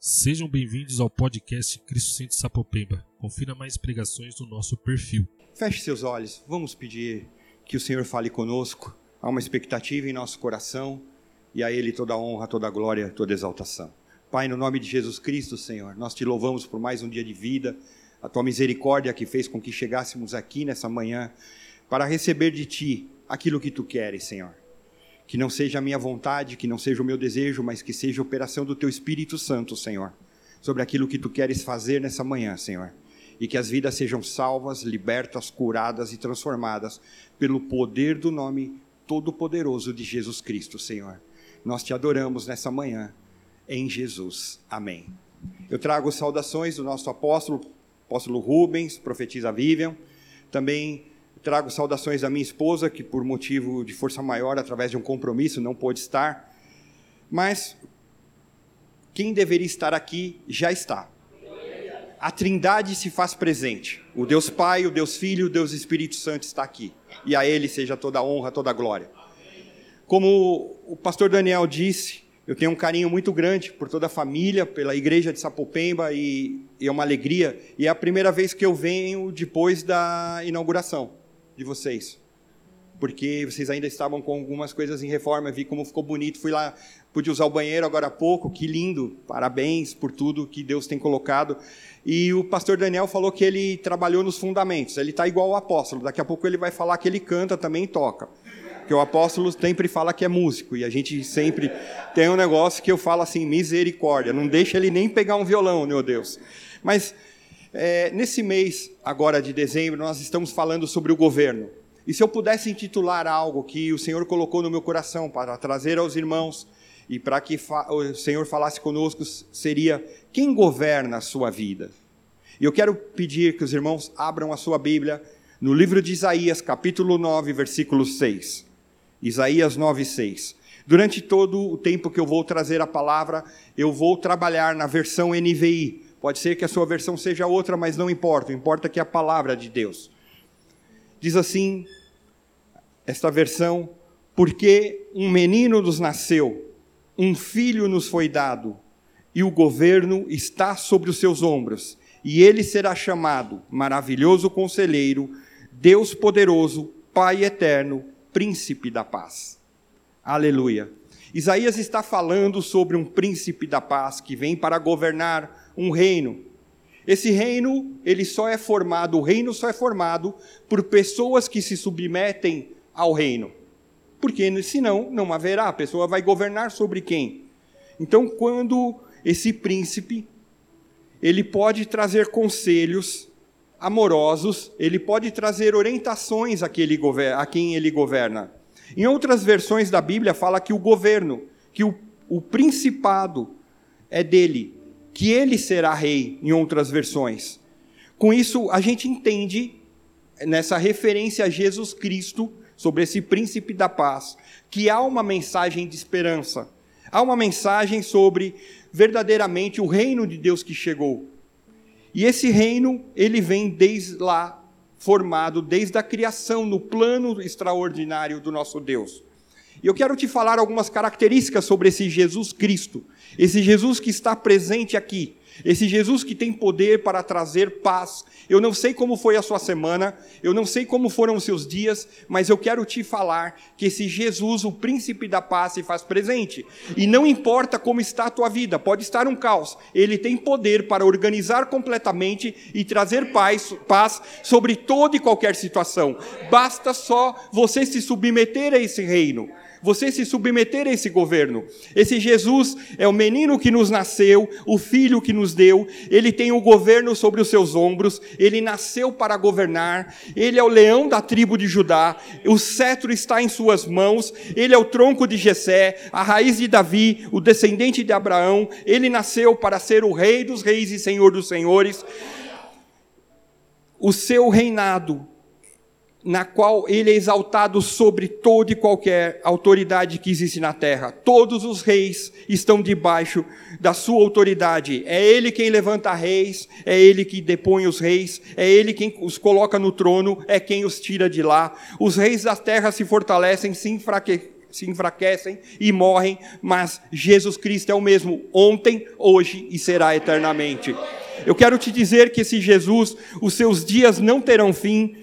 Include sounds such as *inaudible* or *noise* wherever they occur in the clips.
Sejam bem-vindos ao podcast Cristo Centro Sapopemba. Confira mais pregações no nosso perfil. Feche seus olhos, vamos pedir que o Senhor fale conosco. Há uma expectativa em nosso coração e a Ele toda a honra, toda a glória, toda a exaltação. Pai, no nome de Jesus Cristo, Senhor, nós te louvamos por mais um dia de vida, a tua misericórdia que fez com que chegássemos aqui nessa manhã para receber de ti aquilo que tu queres, Senhor. Que não seja a minha vontade, que não seja o meu desejo, mas que seja a operação do teu Espírito Santo, Senhor, sobre aquilo que tu queres fazer nessa manhã, Senhor. E que as vidas sejam salvas, libertas, curadas e transformadas pelo poder do nome todo-poderoso de Jesus Cristo, Senhor. Nós te adoramos nessa manhã, em Jesus. Amém. Eu trago saudações do nosso apóstolo, apóstolo Rubens, profetiza Vivian. Também Trago saudações da minha esposa, que por motivo de força maior, através de um compromisso, não pôde estar. Mas quem deveria estar aqui já está. A Trindade se faz presente. O Deus Pai, o Deus Filho, o Deus Espírito Santo está aqui. E a Ele seja toda a honra, toda a glória. Como o pastor Daniel disse, eu tenho um carinho muito grande por toda a família, pela igreja de Sapopemba e, e é uma alegria. E é a primeira vez que eu venho depois da inauguração de vocês. Porque vocês ainda estavam com algumas coisas em reforma, vi como ficou bonito, fui lá, pude usar o banheiro agora há pouco, que lindo, parabéns por tudo que Deus tem colocado. E o pastor Daniel falou que ele trabalhou nos fundamentos, ele está igual o apóstolo, daqui a pouco ele vai falar que ele canta também e toca. Porque o apóstolo sempre fala que é músico, e a gente sempre tem um negócio que eu falo assim, misericórdia, não deixa ele nem pegar um violão, meu Deus. Mas é, nesse mês, agora de dezembro, nós estamos falando sobre o governo. E se eu pudesse intitular algo que o Senhor colocou no meu coração para trazer aos irmãos e para que o Senhor falasse conosco, seria: quem governa a sua vida? E eu quero pedir que os irmãos abram a sua Bíblia no livro de Isaías, capítulo 9, versículo 6. Isaías 9, 6. Durante todo o tempo que eu vou trazer a palavra, eu vou trabalhar na versão NVI, Pode ser que a sua versão seja outra, mas não importa, importa que é a palavra de Deus. Diz assim, esta versão: Porque um menino nos nasceu, um filho nos foi dado, e o governo está sobre os seus ombros, e ele será chamado Maravilhoso Conselheiro, Deus Poderoso, Pai Eterno, Príncipe da Paz. Aleluia. Isaías está falando sobre um príncipe da paz que vem para governar um reino. Esse reino, ele só é formado, o reino só é formado por pessoas que se submetem ao reino. Porque senão não haverá, a pessoa vai governar sobre quem? Então, quando esse príncipe, ele pode trazer conselhos amorosos, ele pode trazer orientações a quem ele governa. Em outras versões da Bíblia fala que o governo, que o, o principado é dele, que ele será rei, em outras versões. Com isso, a gente entende, nessa referência a Jesus Cristo, sobre esse príncipe da paz, que há uma mensagem de esperança, há uma mensagem sobre verdadeiramente o reino de Deus que chegou. E esse reino, ele vem desde lá, formado desde a criação, no plano extraordinário do nosso Deus. E eu quero te falar algumas características sobre esse Jesus Cristo, esse Jesus que está presente aqui, esse Jesus que tem poder para trazer paz. Eu não sei como foi a sua semana, eu não sei como foram os seus dias, mas eu quero te falar que esse Jesus, o príncipe da paz, se faz presente. E não importa como está a tua vida, pode estar um caos, ele tem poder para organizar completamente e trazer paz, paz sobre toda e qualquer situação. Basta só você se submeter a esse reino você se submeter a esse governo. Esse Jesus é o menino que nos nasceu, o filho que nos deu, ele tem o governo sobre os seus ombros, ele nasceu para governar, ele é o leão da tribo de Judá, o cetro está em suas mãos, ele é o tronco de Jessé, a raiz de Davi, o descendente de Abraão, ele nasceu para ser o rei dos reis e senhor dos senhores. O seu reinado na qual ele é exaltado sobre toda e qualquer autoridade que existe na terra. Todos os reis estão debaixo da sua autoridade. É ele quem levanta reis, é ele que depõe os reis, é ele quem os coloca no trono, é quem os tira de lá. Os reis da terra se fortalecem, se enfraquecem se enfraquecem e morrem, mas Jesus Cristo é o mesmo ontem, hoje e será eternamente. Eu quero te dizer que esse Jesus, os seus dias não terão fim,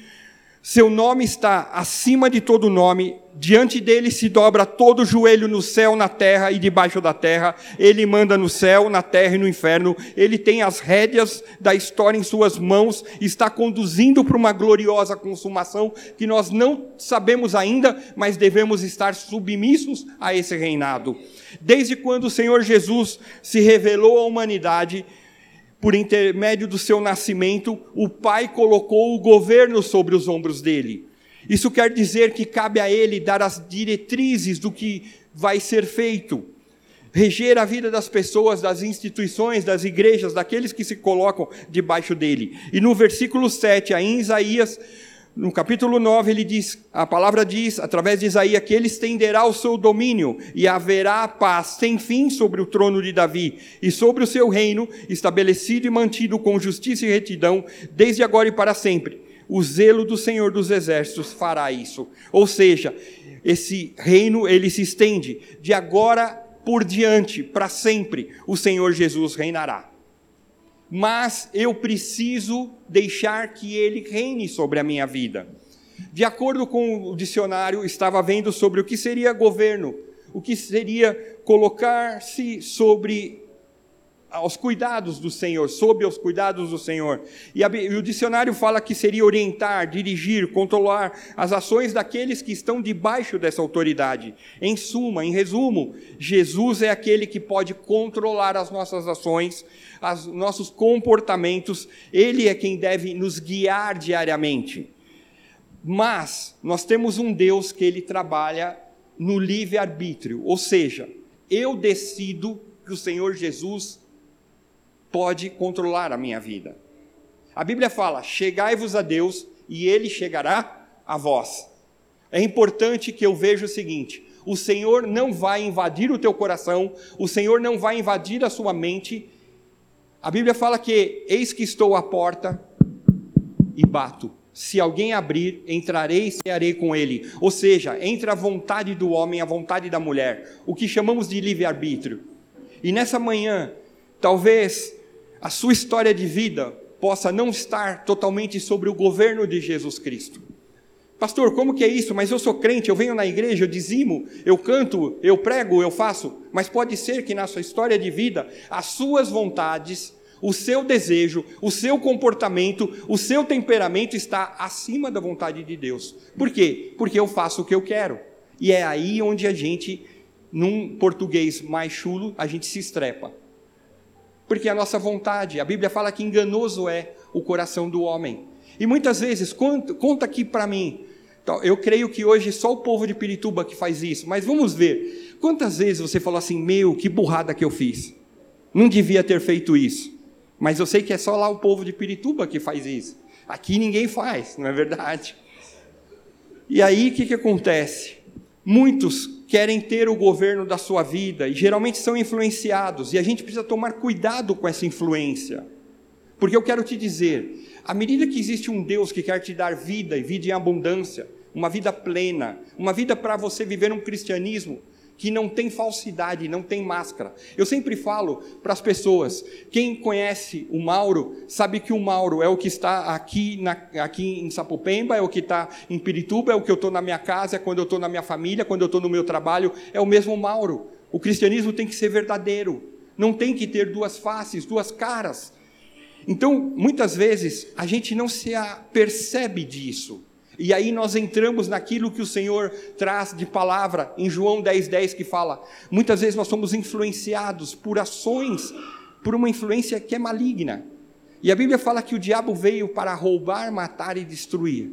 seu nome está acima de todo nome, diante dele se dobra todo o joelho no céu, na terra e debaixo da terra. Ele manda no céu, na terra e no inferno. Ele tem as rédeas da história em suas mãos, está conduzindo para uma gloriosa consumação que nós não sabemos ainda, mas devemos estar submissos a esse reinado. Desde quando o Senhor Jesus se revelou à humanidade, por intermédio do seu nascimento, o Pai colocou o governo sobre os ombros dele. Isso quer dizer que cabe a ele dar as diretrizes do que vai ser feito, reger a vida das pessoas, das instituições, das igrejas, daqueles que se colocam debaixo dele. E no versículo 7, aí em Isaías, no capítulo 9, ele diz, a palavra diz, através de Isaías, que ele estenderá o seu domínio e haverá paz sem fim sobre o trono de Davi e sobre o seu reino, estabelecido e mantido com justiça e retidão, desde agora e para sempre. O zelo do Senhor dos Exércitos fará isso. Ou seja, esse reino ele se estende de agora por diante, para sempre, o Senhor Jesus reinará mas eu preciso deixar que ele reine sobre a minha vida. De acordo com o dicionário, estava vendo sobre o que seria governo, o que seria colocar-se sobre aos cuidados do Senhor, sob os cuidados do Senhor. E, a, e, o dicionário fala que seria orientar, dirigir, controlar as ações daqueles que estão debaixo dessa autoridade. Em suma, em resumo, Jesus é aquele que pode controlar as nossas ações, os nossos comportamentos, ele é quem deve nos guiar diariamente. Mas nós temos um Deus que ele trabalha no livre-arbítrio, ou seja, eu decido que o Senhor Jesus pode controlar a minha vida. A Bíblia fala: chegai-vos a Deus e ele chegará a vós. É importante que eu veja o seguinte: o Senhor não vai invadir o teu coração, o Senhor não vai invadir a sua mente. A Bíblia fala que eis que estou à porta e bato. Se alguém abrir, entrarei e cearei com ele. Ou seja, entre a vontade do homem e a vontade da mulher, o que chamamos de livre-arbítrio. E nessa manhã, talvez a sua história de vida possa não estar totalmente sobre o governo de Jesus Cristo. Pastor, como que é isso? Mas eu sou crente, eu venho na igreja, eu dizimo, eu canto, eu prego, eu faço. Mas pode ser que na sua história de vida, as suas vontades, o seu desejo, o seu comportamento, o seu temperamento está acima da vontade de Deus. Por quê? Porque eu faço o que eu quero. E é aí onde a gente, num português mais chulo, a gente se estrepa porque é a nossa vontade, a Bíblia fala que enganoso é o coração do homem. E muitas vezes, conta, conta aqui para mim, eu creio que hoje só o povo de Pirituba que faz isso, mas vamos ver. Quantas vezes você falou assim, meu, que burrada que eu fiz? Não devia ter feito isso. Mas eu sei que é só lá o povo de Pirituba que faz isso. Aqui ninguém faz, não é verdade? E aí o que, que acontece? Muitos querem ter o governo da sua vida e geralmente são influenciados, e a gente precisa tomar cuidado com essa influência. Porque eu quero te dizer, à medida que existe um Deus que quer te dar vida e vida em abundância, uma vida plena, uma vida para você viver um cristianismo que não tem falsidade, não tem máscara. Eu sempre falo para as pessoas: quem conhece o Mauro sabe que o Mauro é o que está aqui, na, aqui em Sapopemba, é o que está em Pirituba, é o que eu estou na minha casa, é quando eu estou na minha família, quando eu estou no meu trabalho, é o mesmo Mauro. O cristianismo tem que ser verdadeiro, não tem que ter duas faces, duas caras. Então, muitas vezes, a gente não se percebe disso. E aí nós entramos naquilo que o Senhor traz de palavra em João 10,10 10, que fala: muitas vezes nós somos influenciados por ações, por uma influência que é maligna. E a Bíblia fala que o diabo veio para roubar, matar e destruir.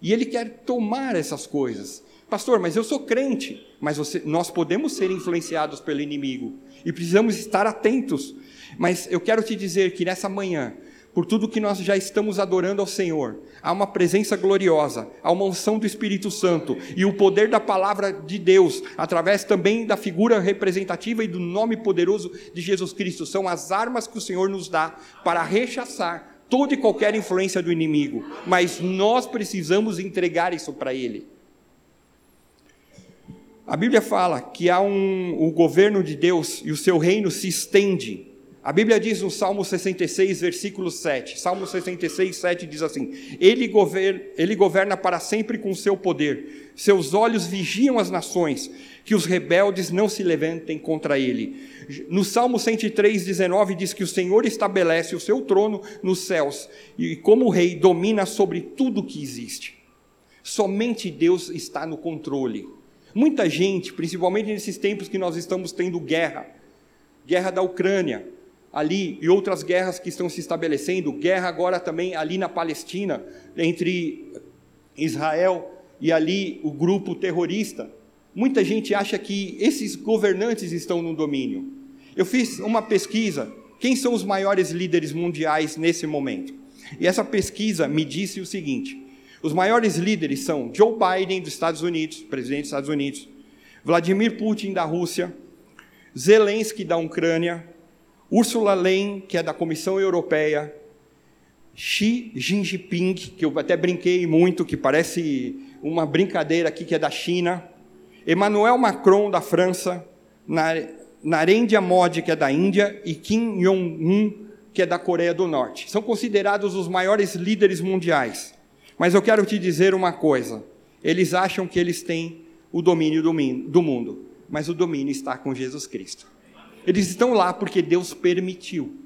E ele quer tomar essas coisas. Pastor, mas eu sou crente, mas você, nós podemos ser influenciados pelo inimigo e precisamos estar atentos. Mas eu quero te dizer que nessa manhã por tudo que nós já estamos adorando ao Senhor. Há uma presença gloriosa, há uma unção do Espírito Santo e o poder da palavra de Deus, através também da figura representativa e do nome poderoso de Jesus Cristo, são as armas que o Senhor nos dá para rechaçar toda e qualquer influência do inimigo, mas nós precisamos entregar isso para Ele. A Bíblia fala que há um, o governo de Deus e o seu reino se estende. A Bíblia diz no Salmo 66, versículo 7. Salmo 66, 7 diz assim: ele governa, ele governa para sempre com seu poder, seus olhos vigiam as nações, que os rebeldes não se levantem contra ele. No Salmo 103, 19 diz que o Senhor estabelece o seu trono nos céus e, como rei, domina sobre tudo que existe. Somente Deus está no controle. Muita gente, principalmente nesses tempos que nós estamos tendo guerra, guerra da Ucrânia, ali e outras guerras que estão se estabelecendo, guerra agora também ali na Palestina, entre Israel e ali o grupo terrorista. Muita gente acha que esses governantes estão no domínio. Eu fiz uma pesquisa, quem são os maiores líderes mundiais nesse momento? E essa pesquisa me disse o seguinte: os maiores líderes são Joe Biden dos Estados Unidos, presidente dos Estados Unidos, Vladimir Putin da Rússia, Zelensky da Ucrânia, Ursula Leyen, que é da Comissão Europeia, Xi Jinping, que eu até brinquei muito, que parece uma brincadeira aqui que é da China, Emmanuel Macron da França, Narendra Modi, que é da Índia, e Kim Jong-un, que é da Coreia do Norte. São considerados os maiores líderes mundiais. Mas eu quero te dizer uma coisa: eles acham que eles têm o domínio do mundo, mas o domínio está com Jesus Cristo. Eles estão lá porque Deus permitiu.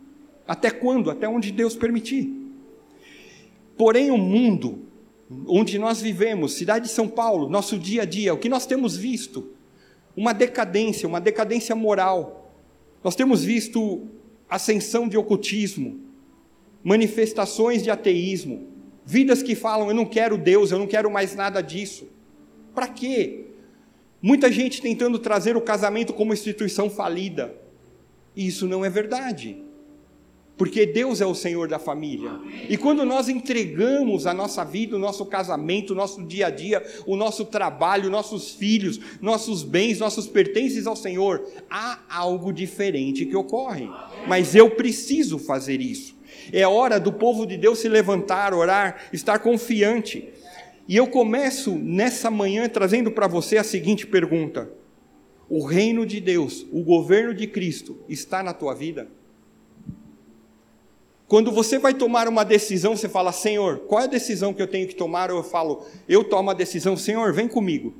Até quando? Até onde Deus permitir. Porém, o mundo onde nós vivemos, cidade de São Paulo, nosso dia a dia, o que nós temos visto? Uma decadência, uma decadência moral. Nós temos visto ascensão de ocultismo, manifestações de ateísmo, Vidas que falam: eu não quero Deus, eu não quero mais nada disso. Para quê? Muita gente tentando trazer o casamento como instituição falida. E isso não é verdade. Porque Deus é o Senhor da família. E quando nós entregamos a nossa vida, o nosso casamento, o nosso dia a dia, o nosso trabalho, nossos filhos, nossos bens, nossos pertences ao Senhor, há algo diferente que ocorre. Mas eu preciso fazer isso. É hora do povo de Deus se levantar, orar, estar confiante. E eu começo nessa manhã trazendo para você a seguinte pergunta: O reino de Deus, o governo de Cristo, está na tua vida? Quando você vai tomar uma decisão, você fala: Senhor, qual é a decisão que eu tenho que tomar? Ou eu falo: Eu tomo a decisão, Senhor, vem comigo.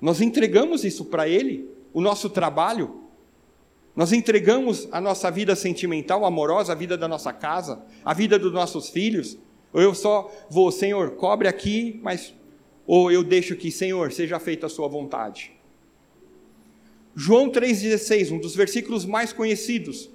Nós entregamos isso para Ele, o nosso trabalho, nós entregamos a nossa vida sentimental, amorosa, a vida da nossa casa, a vida dos nossos filhos? Ou eu só vou, Senhor, cobre aqui, mas. Ou eu deixo que, Senhor, seja feita a Sua vontade? João 3,16, um dos versículos mais conhecidos.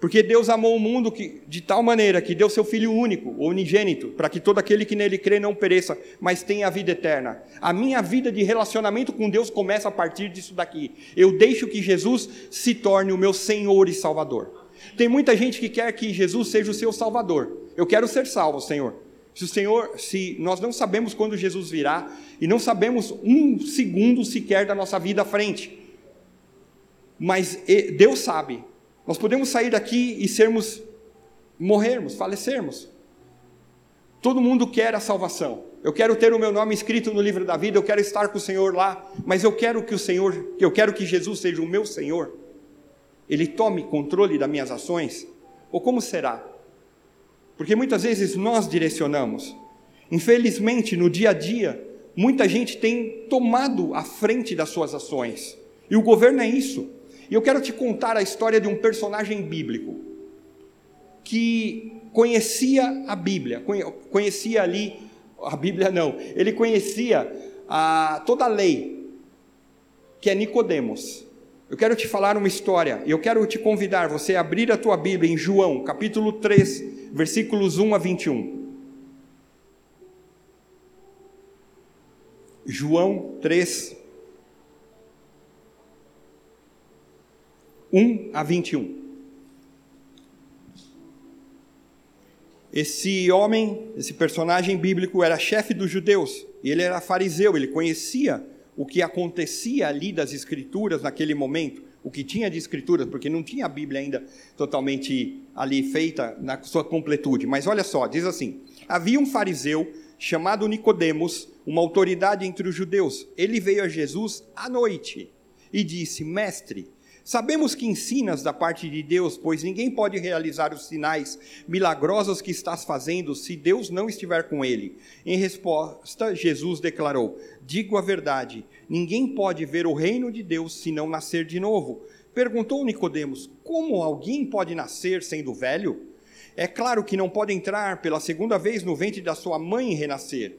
Porque Deus amou o mundo que, de tal maneira que deu seu Filho único, unigênito, para que todo aquele que nele crê não pereça, mas tenha a vida eterna. A minha vida de relacionamento com Deus começa a partir disso daqui. Eu deixo que Jesus se torne o meu Senhor e Salvador. Tem muita gente que quer que Jesus seja o seu Salvador. Eu quero ser salvo, Senhor. Se o Senhor, se nós não sabemos quando Jesus virá e não sabemos um segundo sequer da nossa vida à frente, mas Deus sabe nós podemos sair daqui e sermos, morrermos, falecermos. Todo mundo quer a salvação. Eu quero ter o meu nome escrito no livro da vida, eu quero estar com o Senhor lá, mas eu quero que o Senhor, eu quero que Jesus seja o meu Senhor. Ele tome controle das minhas ações? Ou como será? Porque muitas vezes nós direcionamos. Infelizmente, no dia a dia, muita gente tem tomado a frente das suas ações. E o governo é isso. E eu quero te contar a história de um personagem bíblico que conhecia a Bíblia, conhecia ali, a Bíblia não, ele conhecia a, toda a lei, que é Nicodemos. Eu quero te falar uma história, e eu quero te convidar você a abrir a tua Bíblia em João, capítulo 3, versículos 1 a 21. João 3, 1 a 21. Esse homem, esse personagem bíblico, era chefe dos judeus, e ele era fariseu, ele conhecia o que acontecia ali das escrituras naquele momento, o que tinha de escrituras, porque não tinha a Bíblia ainda totalmente ali feita na sua completude. Mas olha só, diz assim: havia um fariseu chamado Nicodemos, uma autoridade entre os judeus. Ele veio a Jesus à noite e disse: Mestre, Sabemos que ensinas da parte de Deus, pois ninguém pode realizar os sinais milagrosos que estás fazendo se Deus não estiver com ele. Em resposta, Jesus declarou: Digo a verdade, ninguém pode ver o reino de Deus se não nascer de novo. Perguntou Nicodemos: Como alguém pode nascer sendo velho? É claro que não pode entrar pela segunda vez no ventre da sua mãe e renascer.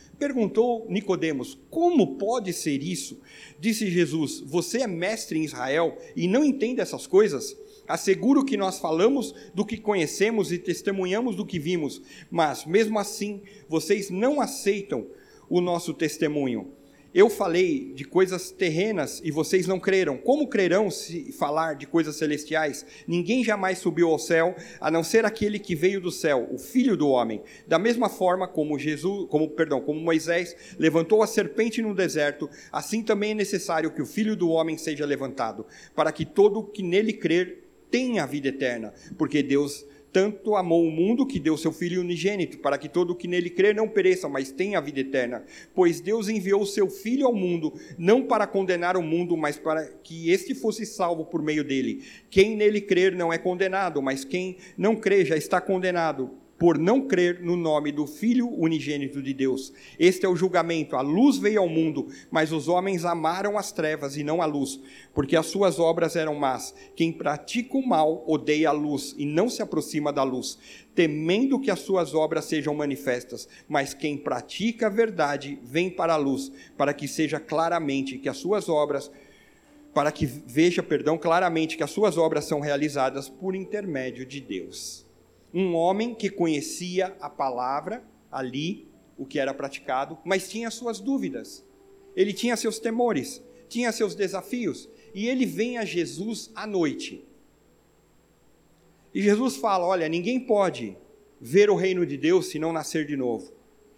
Perguntou Nicodemos: Como pode ser isso? Disse Jesus: Você é mestre em Israel e não entende essas coisas? Asseguro que nós falamos do que conhecemos e testemunhamos do que vimos, mas mesmo assim vocês não aceitam o nosso testemunho. Eu falei de coisas terrenas e vocês não creram. Como crerão se falar de coisas celestiais? Ninguém jamais subiu ao céu, a não ser aquele que veio do céu, o Filho do homem. Da mesma forma como Jesus, como perdão, como Moisés levantou a serpente no deserto, assim também é necessário que o Filho do homem seja levantado, para que todo que nele crer tenha a vida eterna, porque Deus tanto amou o mundo que deu seu Filho unigênito, para que todo o que nele crê não pereça, mas tenha a vida eterna. Pois Deus enviou seu Filho ao mundo, não para condenar o mundo, mas para que este fosse salvo por meio dele. Quem nele crer não é condenado, mas quem não crê já está condenado por não crer no nome do Filho unigênito de Deus. Este é o julgamento. A luz veio ao mundo, mas os homens amaram as trevas e não a luz, porque as suas obras eram más. Quem pratica o mal odeia a luz e não se aproxima da luz, temendo que as suas obras sejam manifestas. Mas quem pratica a verdade vem para a luz, para que seja claramente que as suas obras para que veja, perdão, claramente que as suas obras são realizadas por intermédio de Deus um homem que conhecia a palavra ali, o que era praticado, mas tinha suas dúvidas. Ele tinha seus temores, tinha seus desafios, e ele vem a Jesus à noite. E Jesus fala: Olha, ninguém pode ver o reino de Deus se não nascer de novo.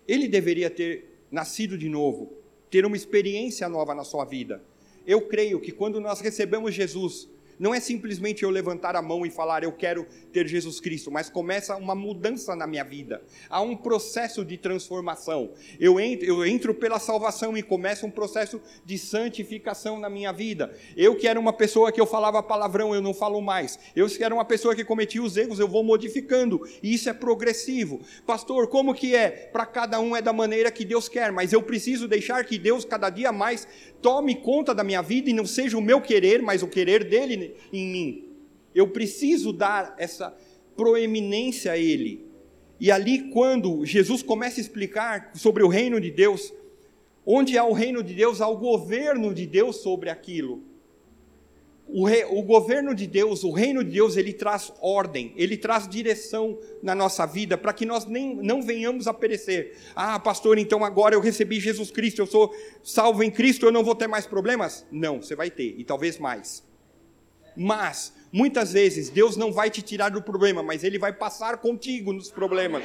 Ele deveria ter nascido de novo, ter uma experiência nova na sua vida. Eu creio que quando nós recebemos Jesus, não é simplesmente eu levantar a mão e falar eu quero ter Jesus Cristo, mas começa uma mudança na minha vida. Há um processo de transformação. Eu entro, eu entro pela salvação e começa um processo de santificação na minha vida. Eu que era uma pessoa que eu falava palavrão, eu não falo mais. Eu que era uma pessoa que cometia os erros, eu vou modificando. E isso é progressivo. Pastor, como que é? Para cada um é da maneira que Deus quer, mas eu preciso deixar que Deus cada dia mais tome conta da minha vida e não seja o meu querer, mas o querer dele em mim. Eu preciso dar essa proeminência a ele. E ali, quando Jesus começa a explicar sobre o reino de Deus, onde há o reino de Deus, há o governo de Deus sobre aquilo. O, rei, o, governo de Deus, o reino de Deus, ele traz ordem, ele traz direção na nossa vida para que nós nem, não venhamos a perecer. Ah, pastor, então agora eu recebi Jesus Cristo, eu sou salvo em Cristo, eu não vou ter mais problemas? Não, você vai ter, e talvez mais. Mas, muitas vezes, Deus não vai te tirar do problema, mas Ele vai passar contigo nos problemas.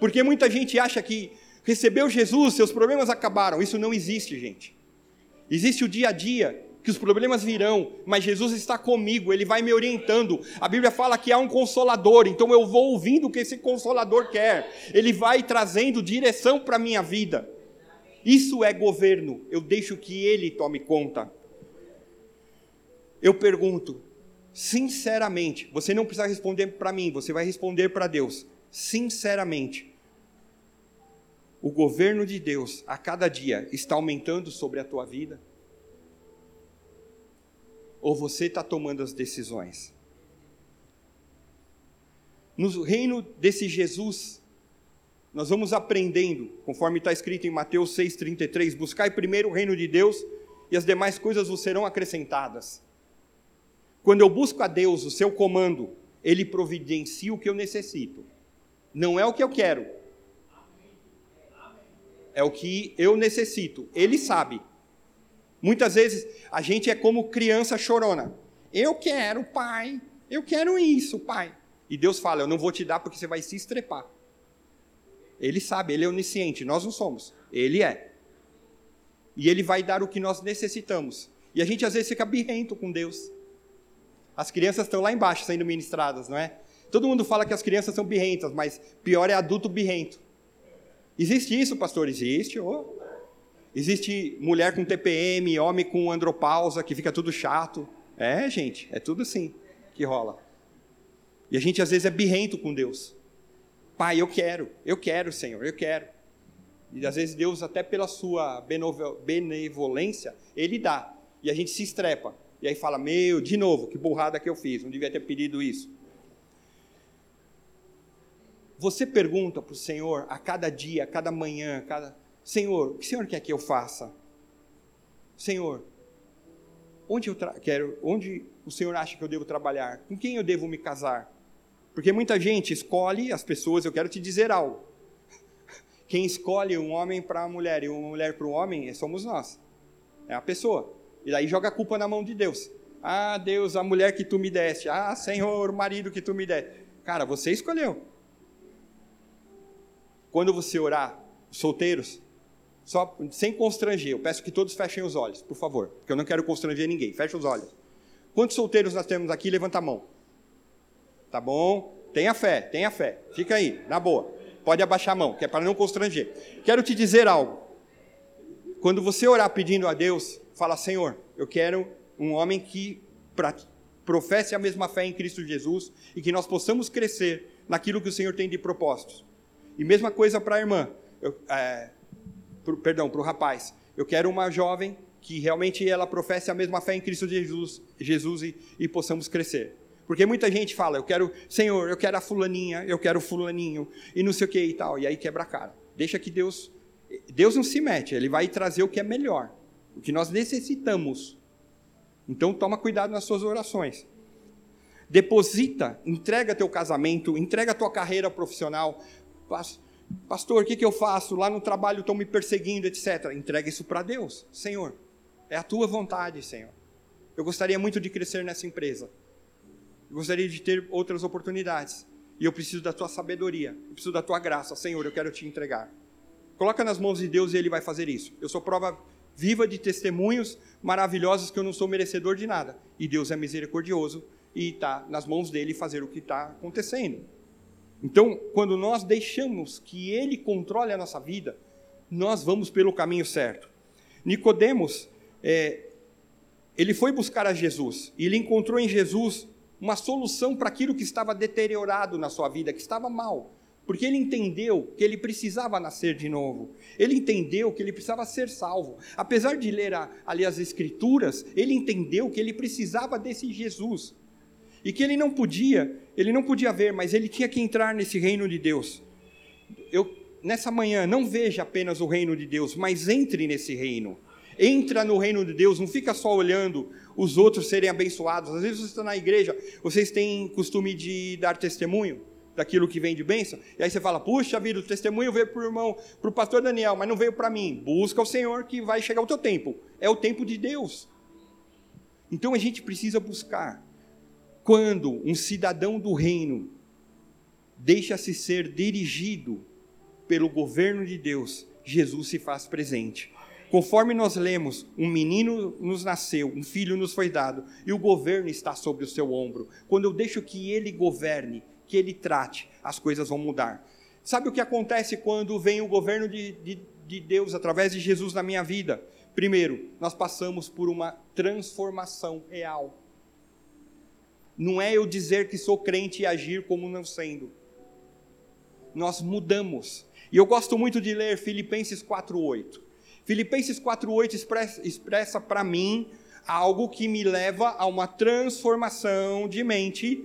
Porque muita gente acha que recebeu Jesus, seus problemas acabaram. Isso não existe, gente. Existe o dia a dia, que os problemas virão, mas Jesus está comigo, Ele vai me orientando. A Bíblia fala que há um consolador, então eu vou ouvindo o que esse consolador quer. Ele vai trazendo direção para a minha vida. Isso é governo, eu deixo que Ele tome conta. Eu pergunto, sinceramente, você não precisa responder para mim, você vai responder para Deus. Sinceramente, o governo de Deus a cada dia está aumentando sobre a tua vida? Ou você está tomando as decisões? No reino desse Jesus, nós vamos aprendendo, conforme está escrito em Mateus 6,33: buscai primeiro o reino de Deus e as demais coisas vos serão acrescentadas. Quando eu busco a Deus, o seu comando, ele providencia o que eu necessito. Não é o que eu quero. É o que eu necessito. Ele sabe. Muitas vezes a gente é como criança chorona. Eu quero, pai. Eu quero isso, pai. E Deus fala: Eu não vou te dar porque você vai se estrepar. Ele sabe, ele é onisciente, nós não somos. Ele é. E ele vai dar o que nós necessitamos. E a gente às vezes fica birrento com Deus. As crianças estão lá embaixo sendo ministradas, não é? Todo mundo fala que as crianças são birrentas, mas pior é adulto birrento. Existe isso, pastor? Existe. Oh. Existe mulher com TPM, homem com andropausa, que fica tudo chato. É, gente, é tudo assim que rola. E a gente às vezes é birrento com Deus. Pai, eu quero, eu quero, Senhor, eu quero. E às vezes Deus, até pela sua benevolência, Ele dá. E a gente se estrepa. E aí fala: Meu, de novo, que burrada que eu fiz, não devia ter pedido isso. Você pergunta para o Senhor a cada dia, a cada manhã, a cada Senhor, o que o Senhor quer que eu faça? Senhor, onde eu quero, onde o Senhor acha que eu devo trabalhar? Com quem eu devo me casar? Porque muita gente escolhe as pessoas, eu quero te dizer algo. *laughs* Quem escolhe um homem para a mulher e uma mulher para o homem somos nós. É a pessoa. E daí joga a culpa na mão de Deus. Ah, Deus, a mulher que tu me deste. Ah, Senhor, o marido que tu me deste. Cara, você escolheu. Quando você orar, solteiros, só sem constranger, eu peço que todos fechem os olhos, por favor, porque eu não quero constranger ninguém. Feche os olhos. Quantos solteiros nós temos aqui? Levanta a mão. Tá bom? Tenha fé, tenha fé. Fica aí, na boa. Pode abaixar a mão, que é para não constranger. Quero te dizer algo. Quando você orar pedindo a Deus, fala: Senhor, eu quero um homem que professe a mesma fé em Cristo Jesus e que nós possamos crescer naquilo que o Senhor tem de propósitos. E mesma coisa para a irmã. Eu, é, pro, perdão, para o rapaz. Eu quero uma jovem que realmente ela professe a mesma fé em Cristo Jesus, Jesus e, e possamos crescer. Porque muita gente fala, eu quero, Senhor, eu quero a fulaninha, eu quero o fulaninho, e não sei o que e tal, e aí quebra a cara. Deixa que Deus, Deus não se mete, Ele vai trazer o que é melhor, o que nós necessitamos. Então toma cuidado nas suas orações. Deposita, entrega teu casamento, entrega tua carreira profissional, Pastor, o que, que eu faço? Lá no trabalho estão me perseguindo, etc. Entrega isso para Deus. Senhor, é a tua vontade, Senhor. Eu gostaria muito de crescer nessa empresa. Eu gostaria de ter outras oportunidades. E eu preciso da tua sabedoria. Eu preciso da tua graça. Senhor, eu quero te entregar. Coloca nas mãos de Deus e Ele vai fazer isso. Eu sou prova viva de testemunhos maravilhosos que eu não sou merecedor de nada. E Deus é misericordioso e está nas mãos dele fazer o que está acontecendo. Então, quando nós deixamos que ele controle a nossa vida, nós vamos pelo caminho certo. Nicodemos, é, ele foi buscar a Jesus e ele encontrou em Jesus uma solução para aquilo que estava deteriorado na sua vida, que estava mal. Porque ele entendeu que ele precisava nascer de novo. Ele entendeu que ele precisava ser salvo. Apesar de ler a, ali as Escrituras, ele entendeu que ele precisava desse Jesus e que ele não podia, ele não podia ver, mas ele tinha que entrar nesse reino de Deus. Eu nessa manhã não veja apenas o reino de Deus, mas entre nesse reino. Entra no reino de Deus, não fica só olhando os outros serem abençoados. Às vezes você está na igreja, vocês têm costume de dar testemunho daquilo que vem de bênção, e aí você fala, puxa vida, o testemunho veio para o irmão, para o pastor Daniel, mas não veio para mim. Busca o Senhor que vai chegar o teu tempo. É o tempo de Deus. Então a gente precisa buscar quando um cidadão do reino deixa-se ser dirigido pelo governo de Deus, Jesus se faz presente. Conforme nós lemos, um menino nos nasceu, um filho nos foi dado, e o governo está sobre o seu ombro. Quando eu deixo que ele governe, que ele trate, as coisas vão mudar. Sabe o que acontece quando vem o governo de, de, de Deus através de Jesus na minha vida? Primeiro, nós passamos por uma transformação real não é eu dizer que sou crente e agir como não sendo. Nós mudamos. E eu gosto muito de ler Filipenses 4:8. Filipenses 4:8 expressa, expressa para mim algo que me leva a uma transformação de mente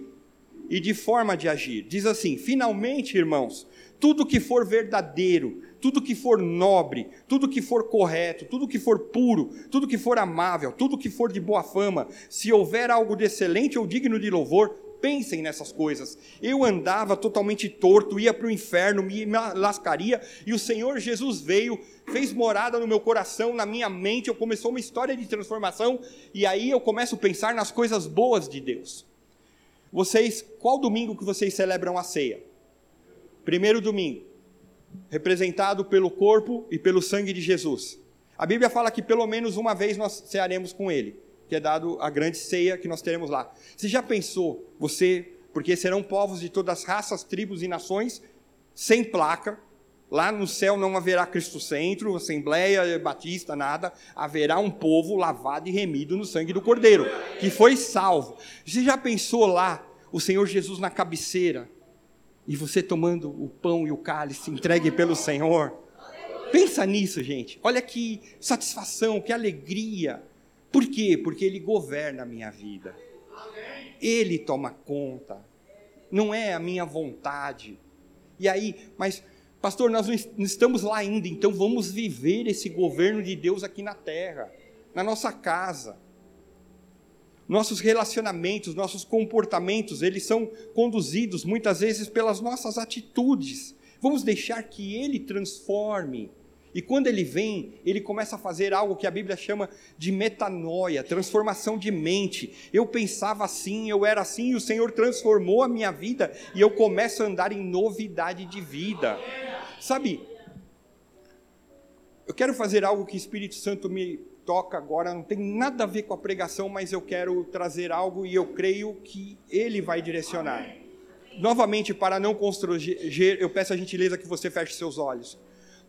e de forma de agir. Diz assim: finalmente, irmãos, tudo que for verdadeiro, tudo que for nobre, tudo que for correto, tudo que for puro, tudo que for amável, tudo que for de boa fama, se houver algo de excelente ou digno de louvor, Pensem nessas coisas. Eu andava totalmente torto, ia para o inferno, me lascaria, e o Senhor Jesus veio, fez morada no meu coração, na minha mente, eu começou uma história de transformação, e aí eu começo a pensar nas coisas boas de Deus. Vocês, qual domingo que vocês celebram a ceia? Primeiro domingo, representado pelo corpo e pelo sangue de Jesus. A Bíblia fala que pelo menos uma vez nós cearemos com ele que é dado a grande ceia que nós teremos lá. Você já pensou, você, porque serão povos de todas as raças, tribos e nações, sem placa, lá no céu não haverá Cristo Centro, Assembleia Batista, nada, haverá um povo lavado e remido no sangue do Cordeiro, que foi salvo. Você já pensou lá, o Senhor Jesus na cabeceira, e você tomando o pão e o cálice entregue pelo Senhor? Pensa nisso, gente. Olha que satisfação, que alegria. Por quê? Porque Ele governa a minha vida. Ele toma conta. Não é a minha vontade. E aí, mas, pastor, nós não estamos lá ainda, então vamos viver esse governo de Deus aqui na terra, na nossa casa. Nossos relacionamentos, nossos comportamentos, eles são conduzidos muitas vezes pelas nossas atitudes. Vamos deixar que Ele transforme e quando ele vem, ele começa a fazer algo que a Bíblia chama de metanoia, transformação de mente. Eu pensava assim, eu era assim, e o Senhor transformou a minha vida e eu começo a andar em novidade de vida. Sabe, eu quero fazer algo que o Espírito Santo me toca agora, não tem nada a ver com a pregação, mas eu quero trazer algo e eu creio que ele vai direcionar. Novamente, para não constranger, eu peço a gentileza que você feche seus olhos.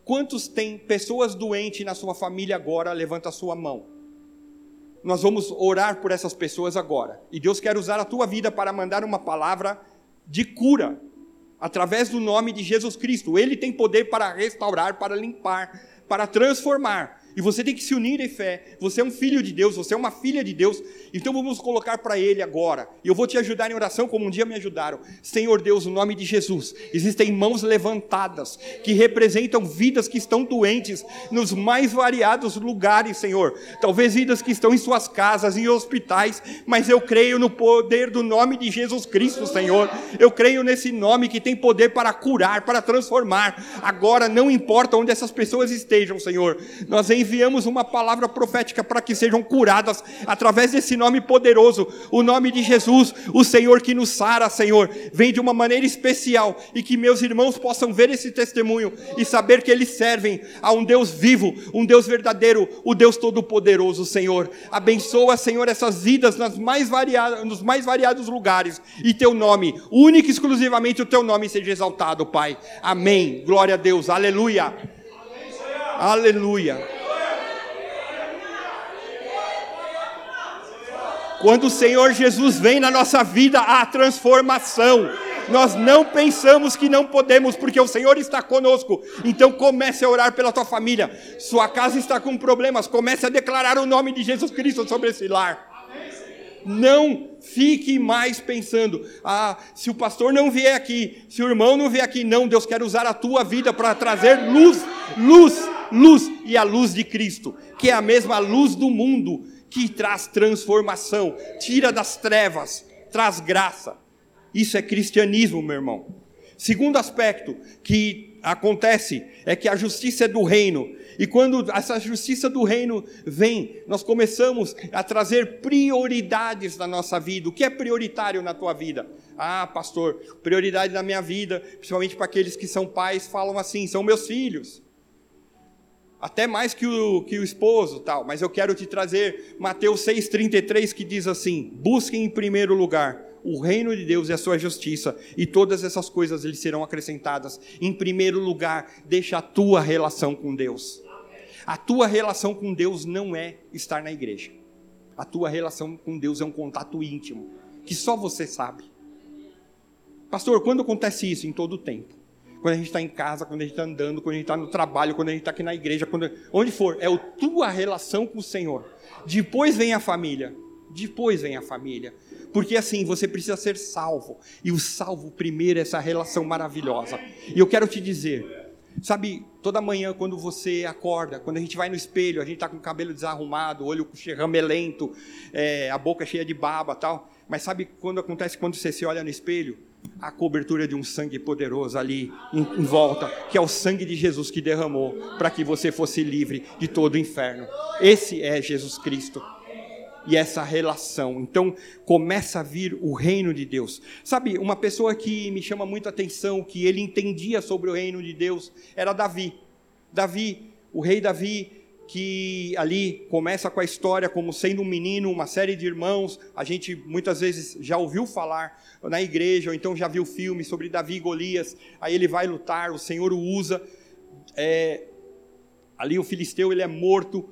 Quantos tem pessoas doentes na sua família agora? Levanta a sua mão. Nós vamos orar por essas pessoas agora. E Deus quer usar a tua vida para mandar uma palavra de cura através do nome de Jesus Cristo. Ele tem poder para restaurar, para limpar, para transformar. E você tem que se unir em fé. Você é um filho de Deus, você é uma filha de Deus. Então vamos colocar para Ele agora. E eu vou te ajudar em oração, como um dia me ajudaram. Senhor Deus, no nome de Jesus, existem mãos levantadas que representam vidas que estão doentes nos mais variados lugares, Senhor. Talvez vidas que estão em suas casas, em hospitais, mas eu creio no poder do nome de Jesus Cristo, Senhor. Eu creio nesse nome que tem poder para curar, para transformar. Agora, não importa onde essas pessoas estejam, Senhor, nós enviamos enviamos uma palavra profética para que sejam curadas através desse nome poderoso, o nome de Jesus, o Senhor que nos sara, Senhor. Vem de uma maneira especial e que meus irmãos possam ver esse testemunho e saber que eles servem a um Deus vivo, um Deus verdadeiro, o Deus todo-poderoso, Senhor. Abençoa, Senhor, essas vidas nas mais variadas, nos mais variados lugares e teu nome, único e exclusivamente o teu nome seja exaltado, Pai. Amém. Glória a Deus. Aleluia. Aleluia. Quando o Senhor Jesus vem na nossa vida, há transformação. Nós não pensamos que não podemos, porque o Senhor está conosco. Então comece a orar pela tua família. Sua casa está com problemas, comece a declarar o nome de Jesus Cristo sobre esse lar. Não fique mais pensando, ah, se o pastor não vier aqui, se o irmão não vier aqui, não, Deus quer usar a tua vida para trazer luz, luz, luz e a luz de Cristo, que é a mesma luz do mundo que traz transformação, tira das trevas, traz graça. Isso é cristianismo, meu irmão. Segundo aspecto que acontece é que a justiça é do reino. E quando essa justiça do reino vem, nós começamos a trazer prioridades na nossa vida. O que é prioritário na tua vida? Ah, pastor, prioridade na minha vida, principalmente para aqueles que são pais, falam assim: são meus filhos até mais que o, que o esposo, tal, mas eu quero te trazer Mateus 6,33 que diz assim: busquem em primeiro lugar o reino de Deus e a sua justiça, e todas essas coisas lhe serão acrescentadas. Em primeiro lugar, deixa a tua relação com Deus. A tua relação com Deus não é estar na igreja. A tua relação com Deus é um contato íntimo, que só você sabe. Pastor, quando acontece isso? Em todo o tempo quando a gente está em casa, quando a gente está andando, quando a gente está no trabalho, quando a gente está aqui na igreja, quando, onde for, é a tua relação com o Senhor. Depois vem a família. Depois vem a família. Porque assim, você precisa ser salvo. E o salvo primeiro é essa relação maravilhosa. E eu quero te dizer, Sabe, toda manhã quando você acorda, quando a gente vai no espelho, a gente está com o cabelo desarrumado, olho ramelento, é, a boca cheia de baba tal. Mas sabe quando acontece quando você se olha no espelho? A cobertura de um sangue poderoso ali em, em volta, que é o sangue de Jesus que derramou para que você fosse livre de todo o inferno. Esse é Jesus Cristo e essa relação. Então começa a vir o reino de Deus. Sabe, uma pessoa que me chama muito a atenção, que ele entendia sobre o reino de Deus, era Davi. Davi, o rei Davi, que ali começa com a história como sendo um menino, uma série de irmãos. A gente muitas vezes já ouviu falar na igreja, ou então já viu filme sobre Davi e Golias. Aí ele vai lutar, o Senhor o usa. É, ali o filisteu ele é morto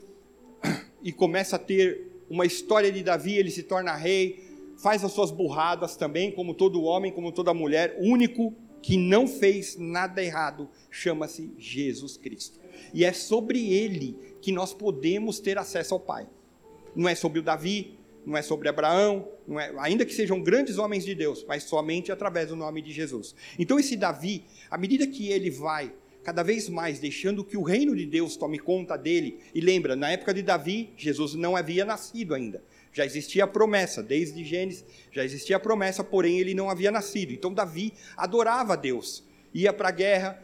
e começa a ter uma história de Davi, ele se torna rei, faz as suas burradas também, como todo homem, como toda mulher, único que não fez nada errado, chama-se Jesus Cristo. E é sobre ele que nós podemos ter acesso ao Pai. Não é sobre o Davi, não é sobre Abraão, é, ainda que sejam grandes homens de Deus, mas somente através do nome de Jesus. Então esse Davi, à medida que ele vai cada vez mais deixando que o reino de Deus tome conta dele. E lembra, na época de Davi, Jesus não havia nascido ainda. Já existia a promessa, desde Gênesis, já existia a promessa, porém ele não havia nascido. Então Davi adorava a Deus, ia para a guerra,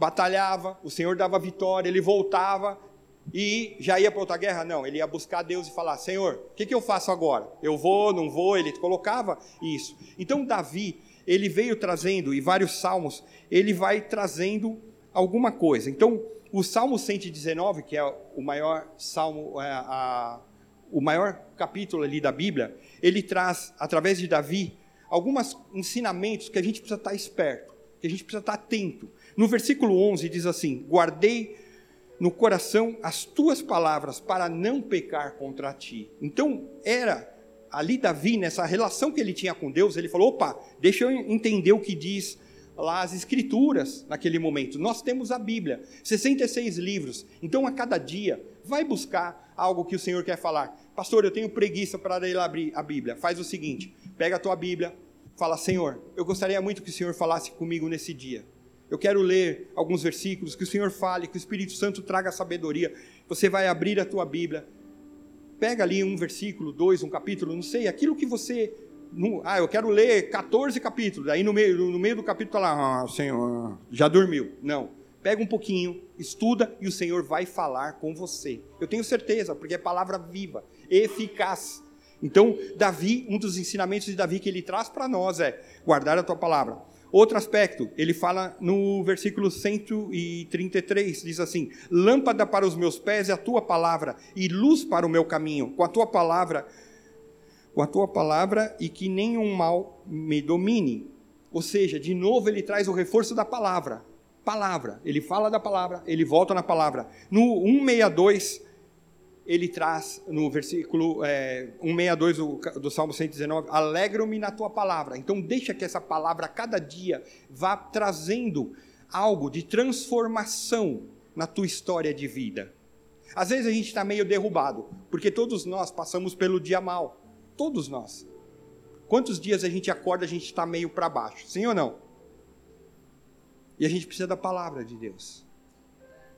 batalhava, o Senhor dava vitória, ele voltava e já ia para outra guerra? Não, ele ia buscar Deus e falar: Senhor, o que, que eu faço agora? Eu vou, não vou? Ele colocava isso. Então Davi, ele veio trazendo, e vários salmos, ele vai trazendo alguma coisa. Então, o Salmo 119, que é o maior salmo, é, a, o maior capítulo ali da Bíblia, ele traz, através de Davi, alguns ensinamentos que a gente precisa estar esperto, que a gente precisa estar atento. No versículo 11 diz assim: Guardei no coração as tuas palavras para não pecar contra ti. Então, era ali Davi, nessa relação que ele tinha com Deus, ele falou: opa, deixa eu entender o que diz lá as escrituras naquele momento. Nós temos a Bíblia, 66 livros. Então, a cada dia, vai buscar algo que o Senhor quer falar. Pastor, eu tenho preguiça para abrir a Bíblia. Faz o seguinte: pega a tua Bíblia, fala, Senhor, eu gostaria muito que o Senhor falasse comigo nesse dia. Eu quero ler alguns versículos, que o Senhor fale, que o Espírito Santo traga sabedoria. Você vai abrir a tua Bíblia, pega ali um versículo, dois, um capítulo, não sei, aquilo que você ah, eu quero ler 14 capítulos. Aí no meio, no meio do capítulo está lá, ah, Senhor, já dormiu. Não. Pega um pouquinho, estuda e o Senhor vai falar com você. Eu tenho certeza, porque é palavra viva, eficaz. Então, Davi, um dos ensinamentos de Davi que ele traz para nós é guardar a tua palavra. Outro aspecto, ele fala no versículo 133, diz assim: Lâmpada para os meus pés é a tua palavra, e luz para o meu caminho. Com a tua palavra com a tua palavra e que nenhum mal me domine. Ou seja, de novo ele traz o reforço da palavra. Palavra. Ele fala da palavra, ele volta na palavra. No 162, ele traz no versículo é, 162 do, do Salmo 119: Alegro-me na tua palavra. Então, deixa que essa palavra, cada dia, vá trazendo algo de transformação na tua história de vida. Às vezes a gente está meio derrubado, porque todos nós passamos pelo dia mal. Todos nós. Quantos dias a gente acorda, a gente está meio para baixo? Sim ou não? E a gente precisa da palavra de Deus.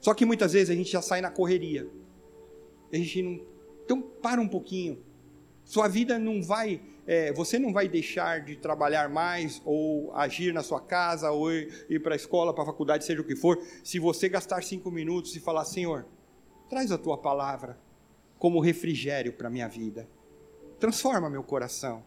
Só que muitas vezes a gente já sai na correria. A gente não. Então, para um pouquinho. Sua vida não vai. É, você não vai deixar de trabalhar mais, ou agir na sua casa, ou ir, ir para a escola, para a faculdade, seja o que for, se você gastar cinco minutos e falar: Senhor, traz a tua palavra como refrigério para a minha vida transforma meu coração.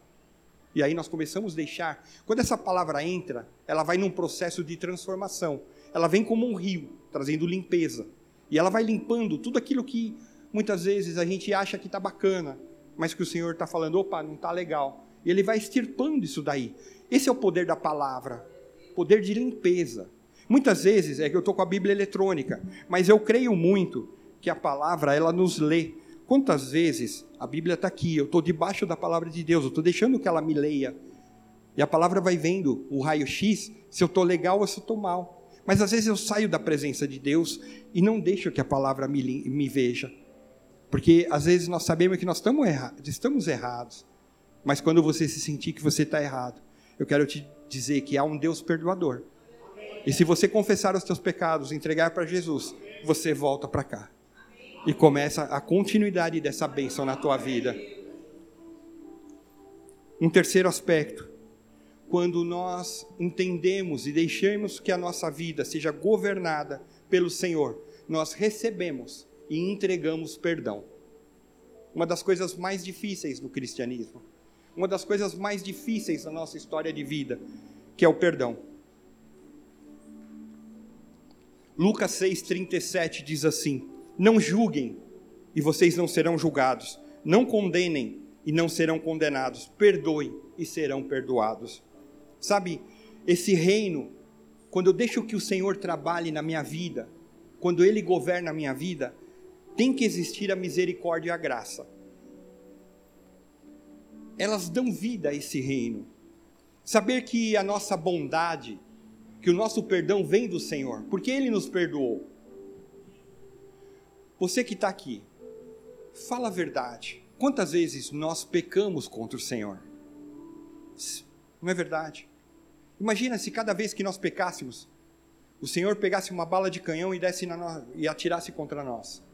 E aí nós começamos a deixar. Quando essa palavra entra, ela vai num processo de transformação. Ela vem como um rio, trazendo limpeza. E ela vai limpando tudo aquilo que muitas vezes a gente acha que está bacana, mas que o Senhor está falando, opa, não está legal. E Ele vai extirpando isso daí. Esse é o poder da palavra, poder de limpeza. Muitas vezes é que eu estou com a Bíblia eletrônica, mas eu creio muito que a palavra ela nos lê Quantas vezes a Bíblia está aqui, eu estou debaixo da palavra de Deus, eu estou deixando que ela me leia. E a palavra vai vendo o raio-x, se eu estou legal ou se eu estou mal. Mas às vezes eu saio da presença de Deus e não deixo que a palavra me, me veja. Porque às vezes nós sabemos que nós estamos, errados, estamos errados. Mas quando você se sentir que você está errado, eu quero te dizer que há um Deus perdoador. E se você confessar os teus pecados, entregar para Jesus, você volta para cá. E começa a continuidade dessa bênção na tua vida. Um terceiro aspecto, quando nós entendemos e deixamos que a nossa vida seja governada pelo Senhor, nós recebemos e entregamos perdão. Uma das coisas mais difíceis do cristianismo, uma das coisas mais difíceis da nossa história de vida, que é o perdão. Lucas 6,37 diz assim: Não julguem e vocês não serão julgados, não condenem e não serão condenados, perdoem e serão perdoados. Sabe, esse reino, quando eu deixo que o Senhor trabalhe na minha vida, quando Ele governa a minha vida, tem que existir a misericórdia e a graça. Elas dão vida a esse reino. Saber que a nossa bondade, que o nosso perdão vem do Senhor, porque Ele nos perdoou. Você que está aqui, fala a verdade. Quantas vezes nós pecamos contra o Senhor? Não é verdade? Imagina se cada vez que nós pecássemos, o Senhor pegasse uma bala de canhão e, desse no... e atirasse contra nós.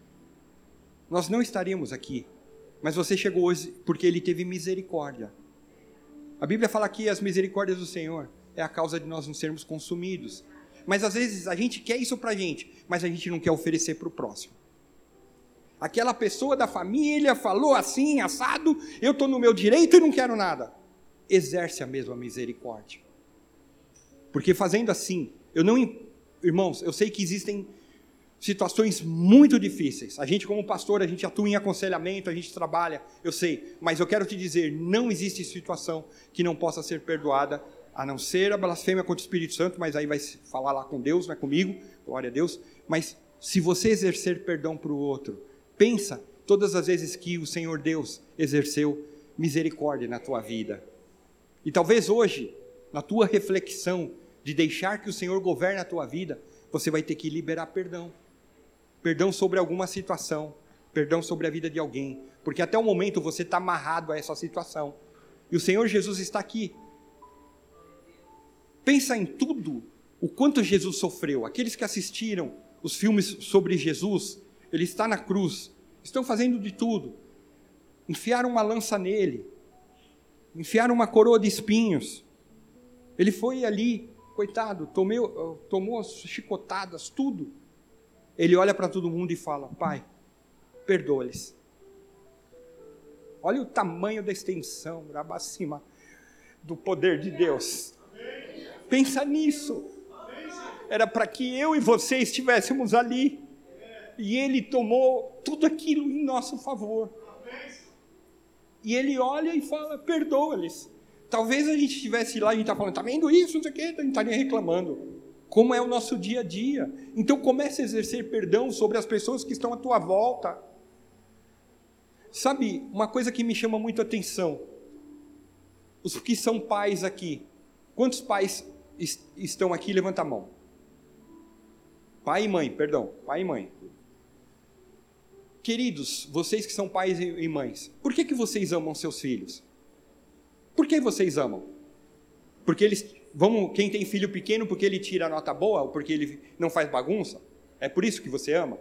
Nós não estaríamos aqui. Mas você chegou hoje porque Ele teve misericórdia. A Bíblia fala que as misericórdias do Senhor é a causa de nós não sermos consumidos. Mas às vezes a gente quer isso para a gente, mas a gente não quer oferecer para o próximo. Aquela pessoa da família falou assim, assado, eu estou no meu direito e não quero nada. Exerce a mesma misericórdia. Porque fazendo assim, eu não irmãos, eu sei que existem situações muito difíceis. A gente, como pastor, a gente atua em aconselhamento, a gente trabalha, eu sei, mas eu quero te dizer: não existe situação que não possa ser perdoada, a não ser a blasfêmia contra o Espírito Santo, mas aí vai falar lá com Deus, não é comigo, glória a Deus. Mas se você exercer perdão para o outro, pensa todas as vezes que o Senhor Deus exerceu misericórdia na tua vida. E talvez hoje, na tua reflexão, de deixar que o Senhor governe a tua vida, você vai ter que liberar perdão. Perdão sobre alguma situação, perdão sobre a vida de alguém, porque até o momento você está amarrado a essa situação. E o Senhor Jesus está aqui. Pensa em tudo, o quanto Jesus sofreu. Aqueles que assistiram os filmes sobre Jesus, ele está na cruz, estão fazendo de tudo. Enfiaram uma lança nele, enfiaram uma coroa de espinhos. Ele foi ali Coitado, tomou, tomou as chicotadas, tudo. Ele olha para todo mundo e fala: Pai, perdoa-lhes. Olha o tamanho da extensão, acima do poder de Deus. Pensa nisso. Era para que eu e você estivéssemos ali. E ele tomou tudo aquilo em nosso favor. E ele olha e fala: perdoa-lhes. Talvez a gente estivesse lá e a gente está falando, está vendo isso, não sei o quê, a gente não estaria reclamando. Como é o nosso dia a dia. Então comece a exercer perdão sobre as pessoas que estão à tua volta. Sabe, uma coisa que me chama muito a atenção. Os que são pais aqui. Quantos pais est estão aqui? Levanta a mão. Pai e mãe, perdão. Pai e mãe. Queridos, vocês que são pais e mães, por que, que vocês amam seus filhos? Por que vocês amam? Porque eles. Vamos, quem tem filho pequeno, porque ele tira nota boa ou porque ele não faz bagunça? É por isso que você ama?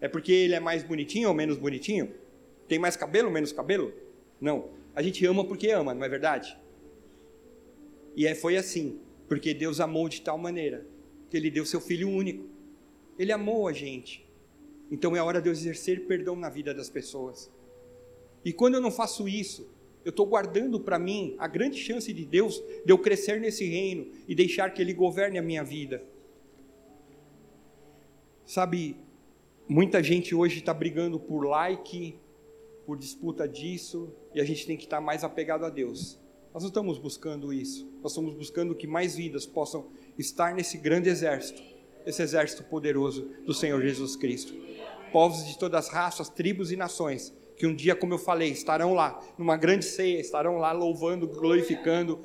É porque ele é mais bonitinho ou menos bonitinho? Tem mais cabelo ou menos cabelo? Não. A gente ama porque ama, não é verdade? E é, foi assim, porque Deus amou de tal maneira que Ele deu seu Filho único. Ele amou a gente. Então é hora de eu exercer perdão na vida das pessoas. E quando eu não faço isso, eu estou guardando para mim a grande chance de Deus de eu crescer nesse reino e deixar que Ele governe a minha vida. Sabe, muita gente hoje está brigando por like, por disputa disso, e a gente tem que estar tá mais apegado a Deus. Nós não estamos buscando isso, nós estamos buscando que mais vidas possam estar nesse grande exército, esse exército poderoso do Senhor Jesus Cristo. Povos de todas as raças, tribos e nações que um dia, como eu falei, estarão lá, numa grande ceia, estarão lá louvando, glorificando.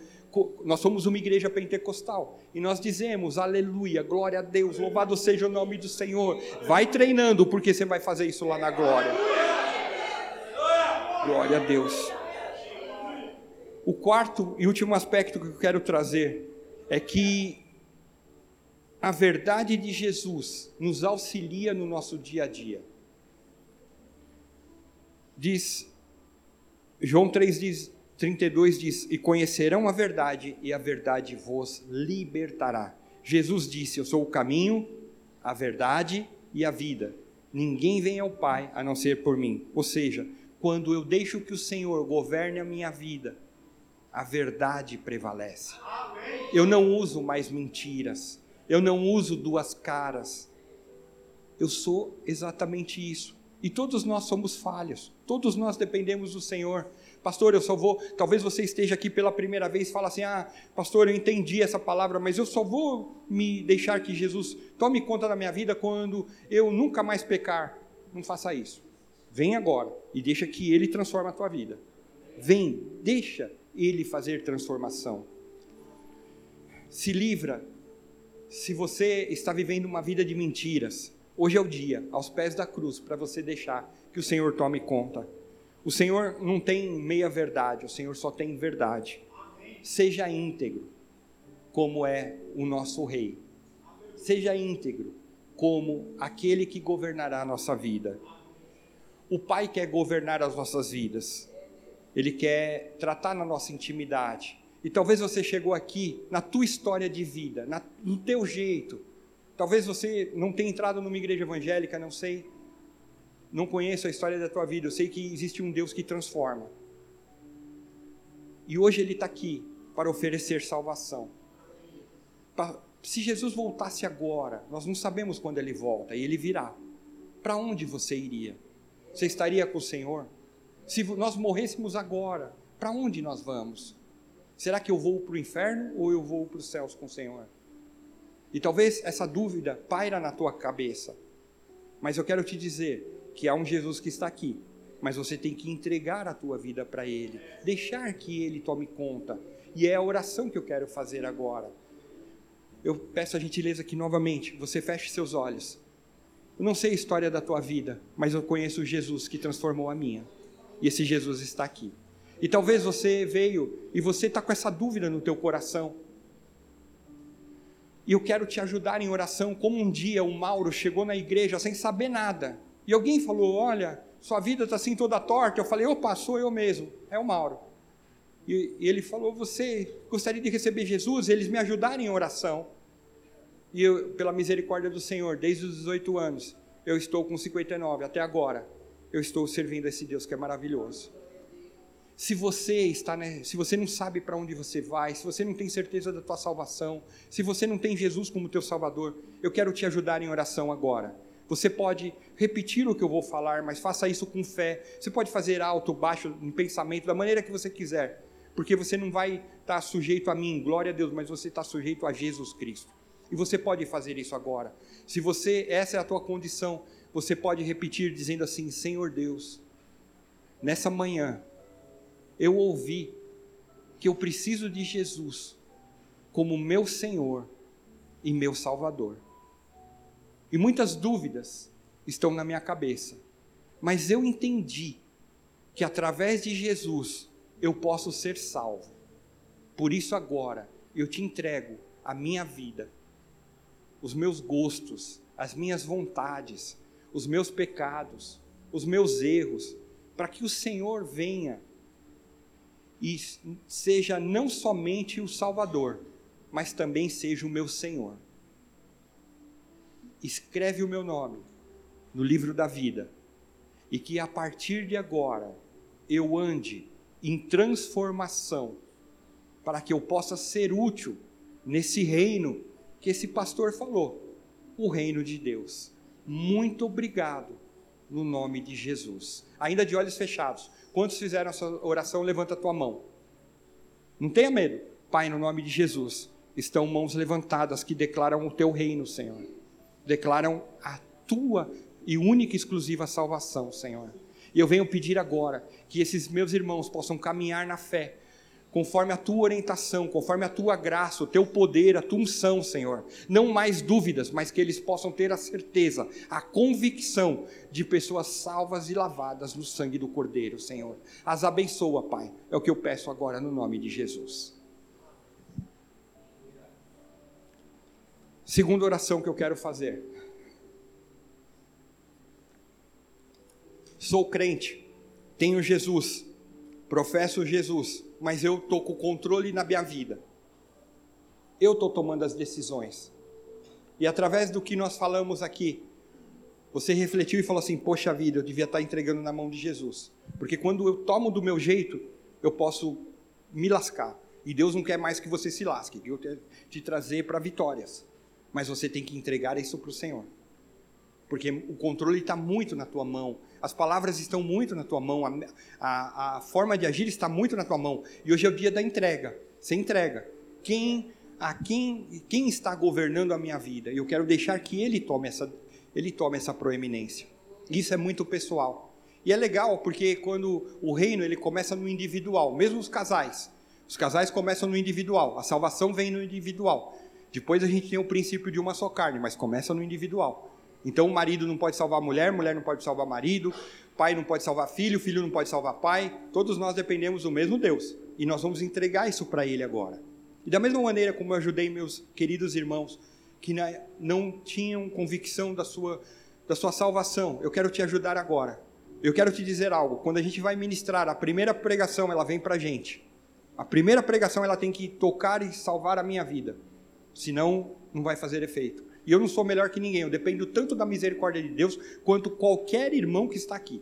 Nós somos uma igreja pentecostal e nós dizemos aleluia, glória a Deus, louvado seja o nome do Senhor. Vai treinando, porque você vai fazer isso lá na glória. Glória a Deus. O quarto e último aspecto que eu quero trazer é que a verdade de Jesus nos auxilia no nosso dia a dia. Diz, João 3 diz, 32 diz: E conhecerão a verdade, e a verdade vos libertará. Jesus disse: Eu sou o caminho, a verdade e a vida. Ninguém vem ao Pai a não ser por mim. Ou seja, quando eu deixo que o Senhor governe a minha vida, a verdade prevalece. Eu não uso mais mentiras, eu não uso duas caras. Eu sou exatamente isso. E todos nós somos falhos, todos nós dependemos do Senhor. Pastor, eu só vou. Talvez você esteja aqui pela primeira vez e fala assim: Ah, pastor, eu entendi essa palavra, mas eu só vou me deixar que Jesus tome conta da minha vida quando eu nunca mais pecar. Não faça isso. Vem agora e deixa que Ele transforme a tua vida. Vem, deixa Ele fazer transformação. Se livra. Se você está vivendo uma vida de mentiras, hoje é o dia, aos pés da cruz, para você deixar que o Senhor tome conta. O Senhor não tem meia verdade, o Senhor só tem verdade. Seja íntegro, como é o nosso Rei. Seja íntegro, como aquele que governará a nossa vida. O Pai quer governar as nossas vidas, Ele quer tratar na nossa intimidade. E talvez você chegou aqui na tua história de vida, na, no teu jeito. Talvez você não tenha entrado numa igreja evangélica, não sei não conheço a história da tua vida, eu sei que existe um Deus que transforma. E hoje Ele está aqui para oferecer salvação. Se Jesus voltasse agora, nós não sabemos quando Ele volta, e Ele virá. Para onde você iria? Você estaria com o Senhor? Se nós morrêssemos agora, para onde nós vamos? Será que eu vou para o inferno ou eu vou para os céus com o Senhor? E talvez essa dúvida paira na tua cabeça. Mas eu quero te dizer que há um Jesus que está aqui, mas você tem que entregar a tua vida para Ele, deixar que Ele tome conta. E é a oração que eu quero fazer agora. Eu peço a gentileza aqui novamente, você feche seus olhos. Eu não sei a história da tua vida, mas eu conheço o Jesus que transformou a minha. E esse Jesus está aqui. E talvez você veio e você está com essa dúvida no teu coração. E eu quero te ajudar em oração, como um dia o Mauro chegou na igreja sem saber nada. E alguém falou: Olha, sua vida está assim toda torta. Eu falei: Opa, sou eu mesmo. É o Mauro. E, e ele falou: Você gostaria de receber Jesus? Eles me ajudaram em oração. E eu, pela misericórdia do Senhor, desde os 18 anos, eu estou com 59 até agora. Eu estou servindo a esse Deus que é maravilhoso. Se você está, né, se você não sabe para onde você vai, se você não tem certeza da tua salvação, se você não tem Jesus como teu Salvador, eu quero te ajudar em oração agora. Você pode repetir o que eu vou falar, mas faça isso com fé. Você pode fazer alto, baixo, em pensamento, da maneira que você quiser, porque você não vai estar sujeito a mim, glória a Deus, mas você está sujeito a Jesus Cristo. E você pode fazer isso agora. Se você essa é a tua condição, você pode repetir dizendo assim: Senhor Deus, nessa manhã eu ouvi que eu preciso de Jesus como meu Senhor e meu Salvador. E muitas dúvidas estão na minha cabeça. Mas eu entendi que através de Jesus eu posso ser salvo. Por isso agora eu te entrego a minha vida, os meus gostos, as minhas vontades, os meus pecados, os meus erros, para que o Senhor venha e seja não somente o Salvador, mas também seja o meu Senhor escreve o meu nome no livro da vida e que a partir de agora eu ande em transformação para que eu possa ser útil nesse reino que esse pastor falou, o reino de Deus. Muito obrigado no nome de Jesus. Ainda de olhos fechados. Quantos fizeram essa oração? Levanta a tua mão. Não tenha medo. Pai, no nome de Jesus, estão mãos levantadas que declaram o teu reino, Senhor declaram a tua e única e exclusiva salvação, Senhor. E eu venho pedir agora que esses meus irmãos possam caminhar na fé, conforme a tua orientação, conforme a tua graça, o teu poder, a tua unção, Senhor. Não mais dúvidas, mas que eles possam ter a certeza, a convicção de pessoas salvas e lavadas no sangue do Cordeiro, Senhor. As abençoa, Pai. É o que eu peço agora no nome de Jesus. Segunda oração que eu quero fazer. Sou crente, tenho Jesus, professo Jesus, mas eu estou com o controle na minha vida. Eu estou tomando as decisões. E através do que nós falamos aqui, você refletiu e falou assim: Poxa vida, eu devia estar entregando na mão de Jesus. Porque quando eu tomo do meu jeito, eu posso me lascar. E Deus não quer mais que você se lasque, que eu te trazer para vitórias. Mas você tem que entregar isso para o Senhor. Porque o controle está muito na tua mão. As palavras estão muito na tua mão. A, a, a forma de agir está muito na tua mão. E hoje é o dia da entrega. Você entrega. Quem a quem, quem está governando a minha vida. Eu quero deixar que ele tome essa, ele tome essa proeminência. Isso é muito pessoal. E é legal porque quando o reino ele começa no individual, mesmo os casais. Os casais começam no individual, a salvação vem no individual. Depois a gente tem o princípio de uma só carne, mas começa no individual. Então o marido não pode salvar a mulher, mulher não pode salvar marido, pai não pode salvar filho, filho não pode salvar pai. Todos nós dependemos do mesmo Deus. E nós vamos entregar isso para ele agora. E da mesma maneira como eu ajudei meus queridos irmãos que não tinham convicção da sua, da sua salvação, eu quero te ajudar agora. Eu quero te dizer algo. Quando a gente vai ministrar, a primeira pregação ela vem para a gente. A primeira pregação ela tem que tocar e salvar a minha vida. Senão, não vai fazer efeito. E eu não sou melhor que ninguém. Eu dependo tanto da misericórdia de Deus quanto qualquer irmão que está aqui.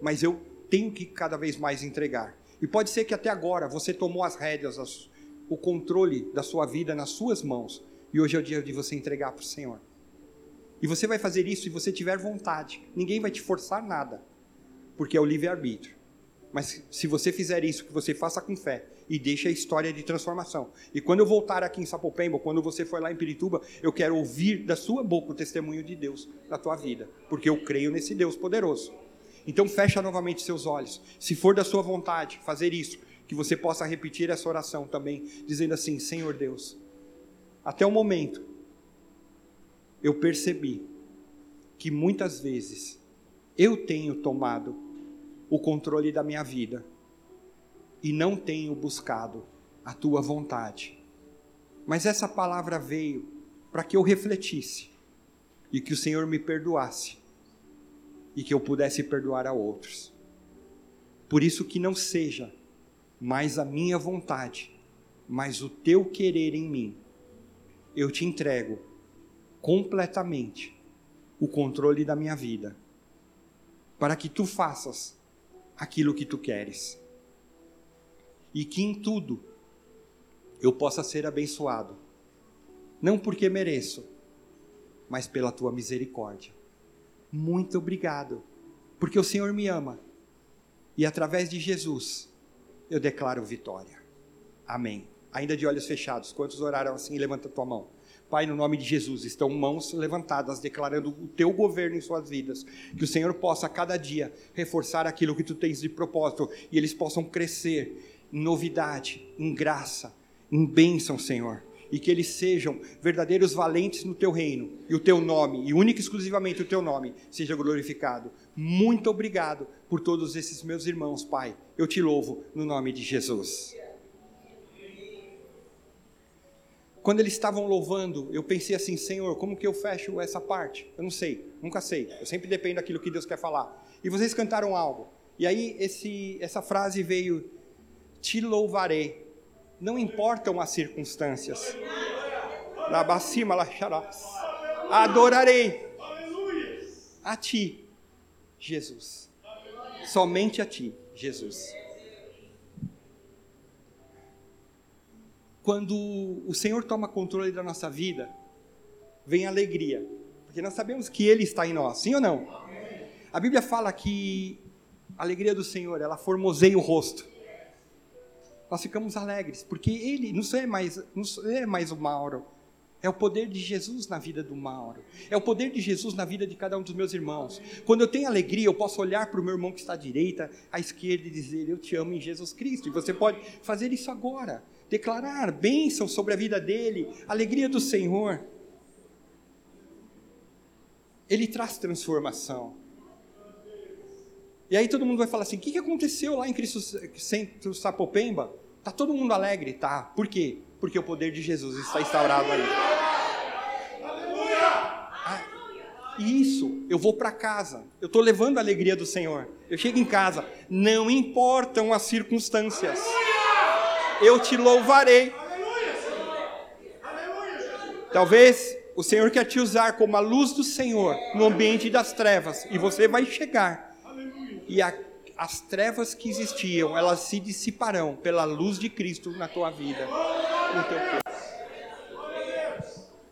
Mas eu tenho que cada vez mais entregar. E pode ser que até agora você tomou as rédeas, as, o controle da sua vida nas suas mãos. E hoje é o dia de você entregar para o Senhor. E você vai fazer isso se você tiver vontade. Ninguém vai te forçar nada, porque é o livre-arbítrio. Mas se você fizer isso, que você faça com fé e deixe a história de transformação. E quando eu voltar aqui em Sapopemba, quando você for lá em Pirituba, eu quero ouvir da sua boca o testemunho de Deus na tua vida, porque eu creio nesse Deus poderoso. Então fecha novamente seus olhos. Se for da sua vontade fazer isso, que você possa repetir essa oração também, dizendo assim: Senhor Deus, até o momento eu percebi que muitas vezes eu tenho tomado o controle da minha vida e não tenho buscado a tua vontade. Mas essa palavra veio para que eu refletisse e que o Senhor me perdoasse e que eu pudesse perdoar a outros. Por isso que não seja mais a minha vontade, mas o teu querer em mim. Eu te entrego completamente o controle da minha vida, para que tu faças aquilo que tu queres. E que em tudo eu possa ser abençoado, não porque mereço, mas pela tua misericórdia. Muito obrigado, porque o Senhor me ama e através de Jesus eu declaro vitória. Amém. Ainda de olhos fechados, quantos oraram assim? Levanta a tua mão. Pai, no nome de Jesus, estão mãos levantadas, declarando o teu governo em suas vidas. Que o Senhor possa, a cada dia, reforçar aquilo que tu tens de propósito e eles possam crescer em novidade, em graça, em bênção, Senhor e que eles sejam verdadeiros valentes no teu reino, e o teu nome, e único e exclusivamente o teu nome, seja glorificado. Muito obrigado por todos esses meus irmãos, Pai. Eu te louvo no nome de Jesus. Quando eles estavam louvando, eu pensei assim, Senhor, como que eu fecho essa parte? Eu não sei, nunca sei. Eu sempre dependo daquilo que Deus quer falar. E vocês cantaram algo. E aí esse, essa frase veio: Te louvarei não importam as circunstâncias. Labacima lacharás. Adorarei a ti, Jesus. Somente a ti, Jesus. Quando o Senhor toma controle da nossa vida, vem alegria, porque nós sabemos que Ele está em nós, sim ou não? A Bíblia fala que a alegria do Senhor, ela formoseia o rosto nós ficamos alegres, porque ele não é mais, não é mais o Mauro, é o poder de Jesus na vida do Mauro. É o poder de Jesus na vida de cada um dos meus irmãos. Quando eu tenho alegria, eu posso olhar para o meu irmão que está à direita, à esquerda e dizer: Eu te amo em Jesus Cristo. E você pode fazer isso agora. Declarar bênção sobre a vida dele, alegria do Senhor. Ele traz transformação. E aí todo mundo vai falar assim: o que aconteceu lá em Cristo Centro Sapopemba? Tá todo mundo alegre? Tá. Por quê? Porque o poder de Jesus está instaurado ali. E isso, eu vou para casa. Eu estou levando a alegria do Senhor. Eu chego em casa, não importam as circunstâncias. Eu te louvarei. Talvez o Senhor quer te usar como a luz do Senhor no ambiente das trevas e você vai chegar. E a, as trevas que existiam, elas se dissiparão pela luz de Cristo na tua vida, no teu corpo.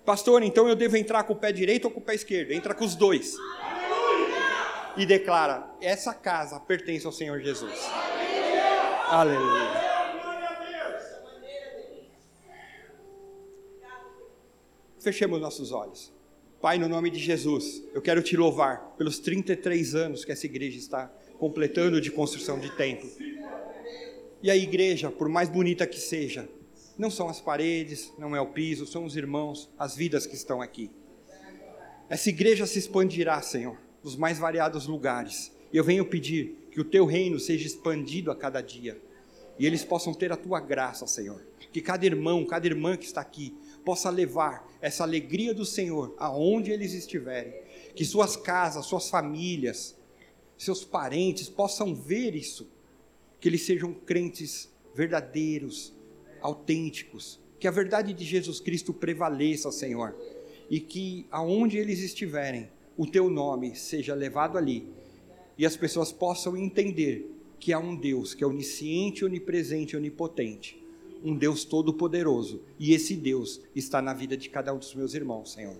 Pastor, então eu devo entrar com o pé direito ou com o pé esquerdo? Entra com os dois. E declara: essa casa pertence ao Senhor Jesus. Aleluia. Fechemos nossos olhos. Pai, no nome de Jesus, eu quero te louvar pelos 33 anos que essa igreja está completando de construção de templo. E a igreja, por mais bonita que seja, não são as paredes, não é o piso, são os irmãos, as vidas que estão aqui. Essa igreja se expandirá, Senhor, nos mais variados lugares. E eu venho pedir que o teu reino seja expandido a cada dia. E eles possam ter a tua graça, Senhor. Que cada irmão, cada irmã que está aqui possa levar essa alegria do Senhor aonde eles estiverem. Que suas casas, suas famílias, seus parentes possam ver isso. Que eles sejam crentes verdadeiros, autênticos. Que a verdade de Jesus Cristo prevaleça, Senhor. E que aonde eles estiverem, o teu nome seja levado ali. E as pessoas possam entender que há um Deus que é onisciente, onipresente, onipotente um Deus todo-poderoso. E esse Deus está na vida de cada um dos meus irmãos, Senhor.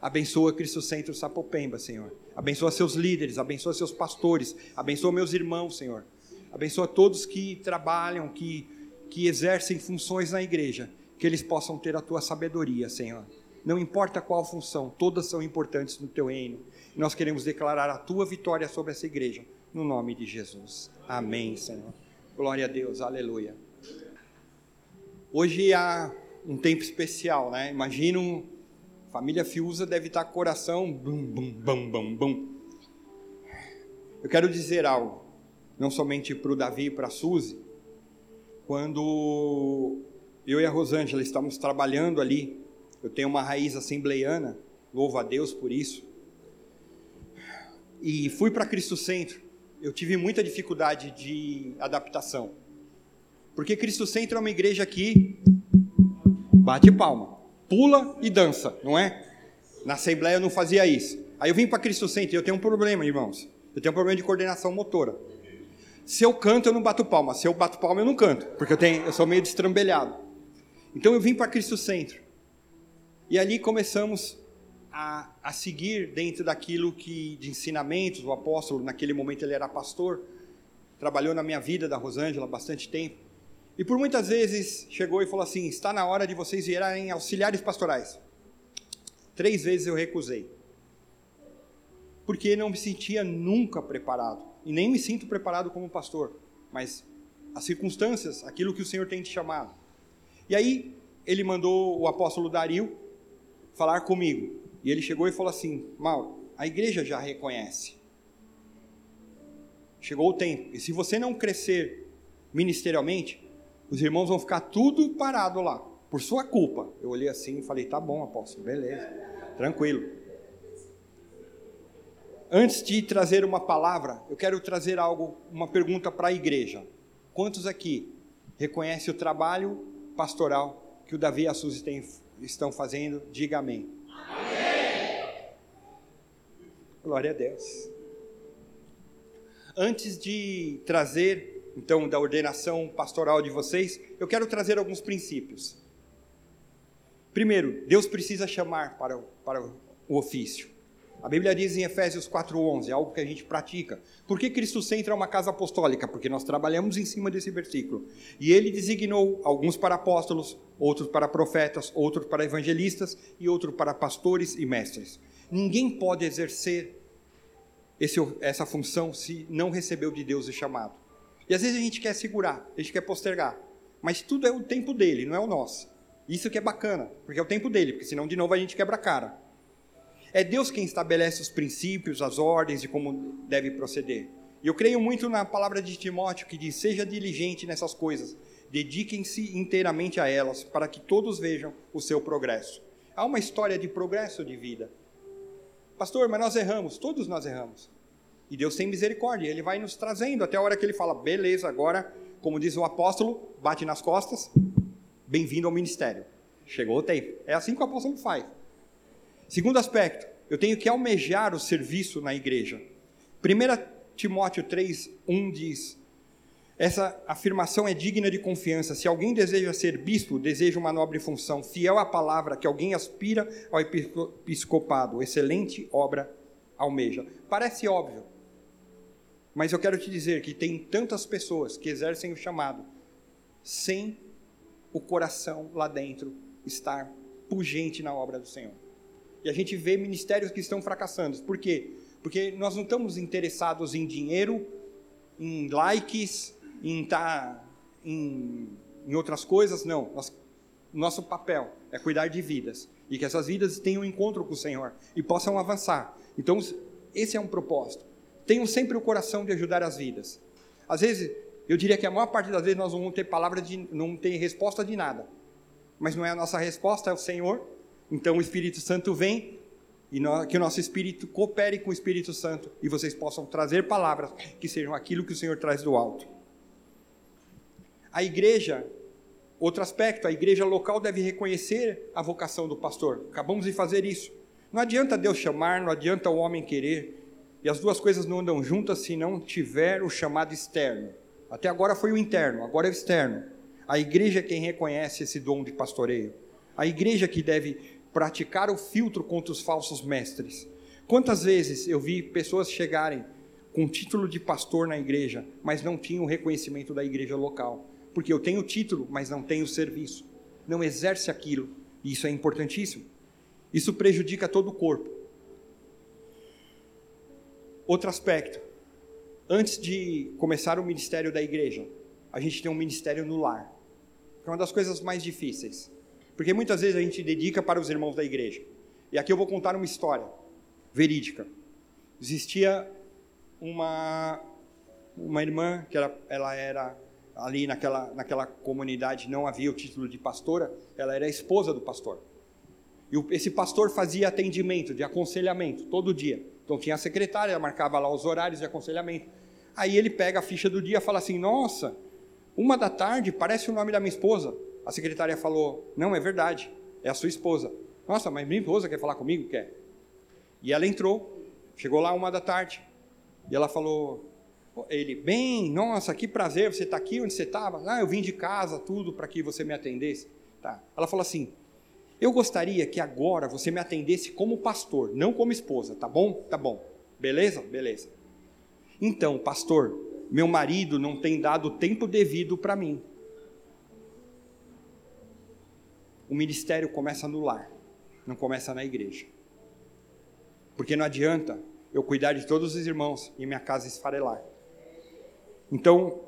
Abençoa Cristo Centro Sapopemba, Senhor. Abençoa seus líderes, abençoa seus pastores, abençoa meus irmãos, Senhor. Abençoa todos que trabalham, que, que exercem funções na igreja, que eles possam ter a tua sabedoria, Senhor. Não importa qual função, todas são importantes no teu reino. Nós queremos declarar a tua vitória sobre essa igreja, no nome de Jesus. Amém, Senhor. Glória a Deus, aleluia. Hoje há um tempo especial, né? Imagino, família Fiuza deve estar com o coração bum, bum, bum, bum, bum. Eu quero dizer algo, não somente para o Davi e para a Suzy, quando eu e a Rosângela estamos trabalhando ali, eu tenho uma raiz assembleiana, louvo a Deus por isso, e fui para Cristo Centro, eu tive muita dificuldade de adaptação porque Cristo Centro é uma igreja que bate palma, pula e dança, não é? Na Assembleia eu não fazia isso. Aí eu vim para Cristo Centro e eu tenho um problema, irmãos. Eu tenho um problema de coordenação motora. Se eu canto, eu não bato palma. Se eu bato palma, eu não canto, porque eu, tenho, eu sou meio destrambelhado. Então eu vim para Cristo Centro. E ali começamos a, a seguir dentro daquilo que de ensinamentos, o apóstolo, naquele momento ele era pastor, trabalhou na minha vida da Rosângela bastante tempo. E por muitas vezes chegou e falou assim: está na hora de vocês virarem auxiliares pastorais. Três vezes eu recusei. Porque não me sentia nunca preparado. E nem me sinto preparado como pastor. Mas as circunstâncias, aquilo que o Senhor tem te chamado. E aí ele mandou o apóstolo Dario falar comigo. E ele chegou e falou assim: Mauro, a igreja já reconhece. Chegou o tempo. E se você não crescer ministerialmente, os irmãos vão ficar tudo parado lá, por sua culpa. Eu olhei assim e falei: tá bom, apóstolo, beleza, tranquilo. Antes de trazer uma palavra, eu quero trazer algo, uma pergunta para a igreja. Quantos aqui reconhecem o trabalho pastoral que o Davi e a Suzy tem, estão fazendo? Diga amém. amém. Glória a Deus. Antes de trazer então da ordenação pastoral de vocês, eu quero trazer alguns princípios. Primeiro, Deus precisa chamar para, para o ofício. A Bíblia diz em Efésios 4:11, algo que a gente pratica. Por que Cristo Centro é uma casa apostólica? Porque nós trabalhamos em cima desse versículo. E ele designou alguns para apóstolos, outros para profetas, outros para evangelistas e outros para pastores e mestres. Ninguém pode exercer esse, essa função se não recebeu de Deus o chamado. E às vezes a gente quer segurar, a gente quer postergar. Mas tudo é o tempo dele, não é o nosso. Isso que é bacana, porque é o tempo dele, porque senão de novo a gente quebra a cara. É Deus quem estabelece os princípios, as ordens de como deve proceder. E eu creio muito na palavra de Timóteo que diz: seja diligente nessas coisas, dediquem-se inteiramente a elas, para que todos vejam o seu progresso. Há uma história de progresso de vida. Pastor, mas nós erramos. Todos nós erramos. E Deus tem misericórdia. Ele vai nos trazendo até a hora que ele fala: beleza, agora, como diz o apóstolo, bate nas costas, bem-vindo ao ministério. Chegou o tempo. É assim que o apóstolo faz. Segundo aspecto, eu tenho que almejar o serviço na igreja. 1 Timóteo 3, 1 diz: essa afirmação é digna de confiança. Se alguém deseja ser bispo, deseja uma nobre função, fiel à palavra, que alguém aspira ao episcopado, excelente obra almeja. Parece óbvio, mas eu quero te dizer que tem tantas pessoas que exercem o chamado sem o coração lá dentro estar pungente na obra do Senhor. E a gente vê ministérios que estão fracassando. Por quê? Porque nós não estamos interessados em dinheiro, em likes, em tá em, em outras coisas, não. Nós, nosso papel é cuidar de vidas e que essas vidas tenham um encontro com o Senhor e possam avançar. Então, esse é um propósito. Tenham sempre o coração de ajudar as vidas. Às vezes, eu diria que a maior parte das vezes nós não vamos ter palavra de, não ter resposta de nada. Mas não é a nossa resposta, é o Senhor. Então o Espírito Santo vem e nós, que o nosso espírito coopere com o Espírito Santo e vocês possam trazer palavras que sejam aquilo que o Senhor traz do alto. A igreja, outro aspecto, a igreja local deve reconhecer a vocação do pastor. Acabamos de fazer isso. Não adianta Deus chamar, não adianta o homem querer. E as duas coisas não andam juntas se não tiver o chamado externo. Até agora foi o interno, agora é o externo. A igreja é quem reconhece esse dom de pastoreio. A igreja que deve praticar o filtro contra os falsos mestres. Quantas vezes eu vi pessoas chegarem com título de pastor na igreja, mas não tinham o reconhecimento da igreja local porque eu tenho título, mas não tenho serviço. Não exerce aquilo. E isso é importantíssimo. Isso prejudica todo o corpo. Outro aspecto. Antes de começar o ministério da igreja, a gente tem um ministério no lar. Que é uma das coisas mais difíceis. Porque muitas vezes a gente dedica para os irmãos da igreja. E aqui eu vou contar uma história verídica. Existia uma, uma irmã que era, ela era ali naquela, naquela comunidade não havia o título de pastora, ela era a esposa do pastor. E esse pastor fazia atendimento, de aconselhamento, todo dia. Então tinha a secretária, ela marcava lá os horários de aconselhamento. Aí ele pega a ficha do dia e fala assim: Nossa, uma da tarde parece o nome da minha esposa. A secretária falou: Não, é verdade, é a sua esposa. Nossa, mas minha esposa quer falar comigo? Quer. E ela entrou, chegou lá uma da tarde. E ela falou: ele, bem, nossa, que prazer, você está aqui onde você estava? Ah, eu vim de casa, tudo, para que você me atendesse. Tá. Ela falou assim, eu gostaria que agora você me atendesse como pastor, não como esposa, tá bom? Tá bom. Beleza? Beleza. Então, pastor, meu marido não tem dado o tempo devido para mim. O ministério começa no lar, não começa na igreja. Porque não adianta eu cuidar de todos os irmãos e minha casa esfarelar. Então,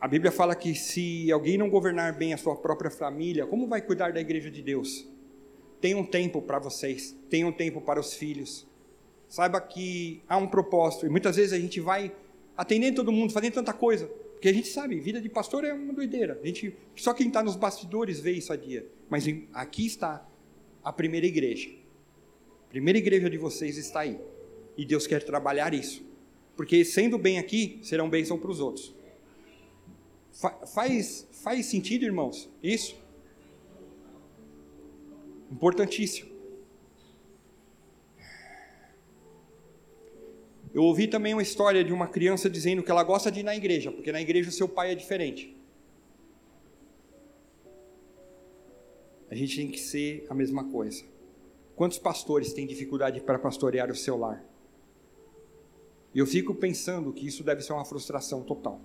a Bíblia fala que se alguém não governar bem a sua própria família, como vai cuidar da igreja de Deus? Tenha um tempo para vocês, tenha um tempo para os filhos. Saiba que há um propósito, e muitas vezes a gente vai atendendo todo mundo, fazendo tanta coisa, porque a gente sabe, vida de pastor é uma doideira. A gente, só quem está nos bastidores vê isso a dia. Mas aqui está a primeira igreja. A primeira igreja de vocês está aí. E Deus quer trabalhar isso. Porque sendo bem aqui, serão bênção para os outros. Fa faz, faz sentido, irmãos? Isso? Importantíssimo. Eu ouvi também uma história de uma criança dizendo que ela gosta de ir na igreja, porque na igreja o seu pai é diferente. A gente tem que ser a mesma coisa. Quantos pastores têm dificuldade para pastorear o seu lar? E eu fico pensando que isso deve ser uma frustração total.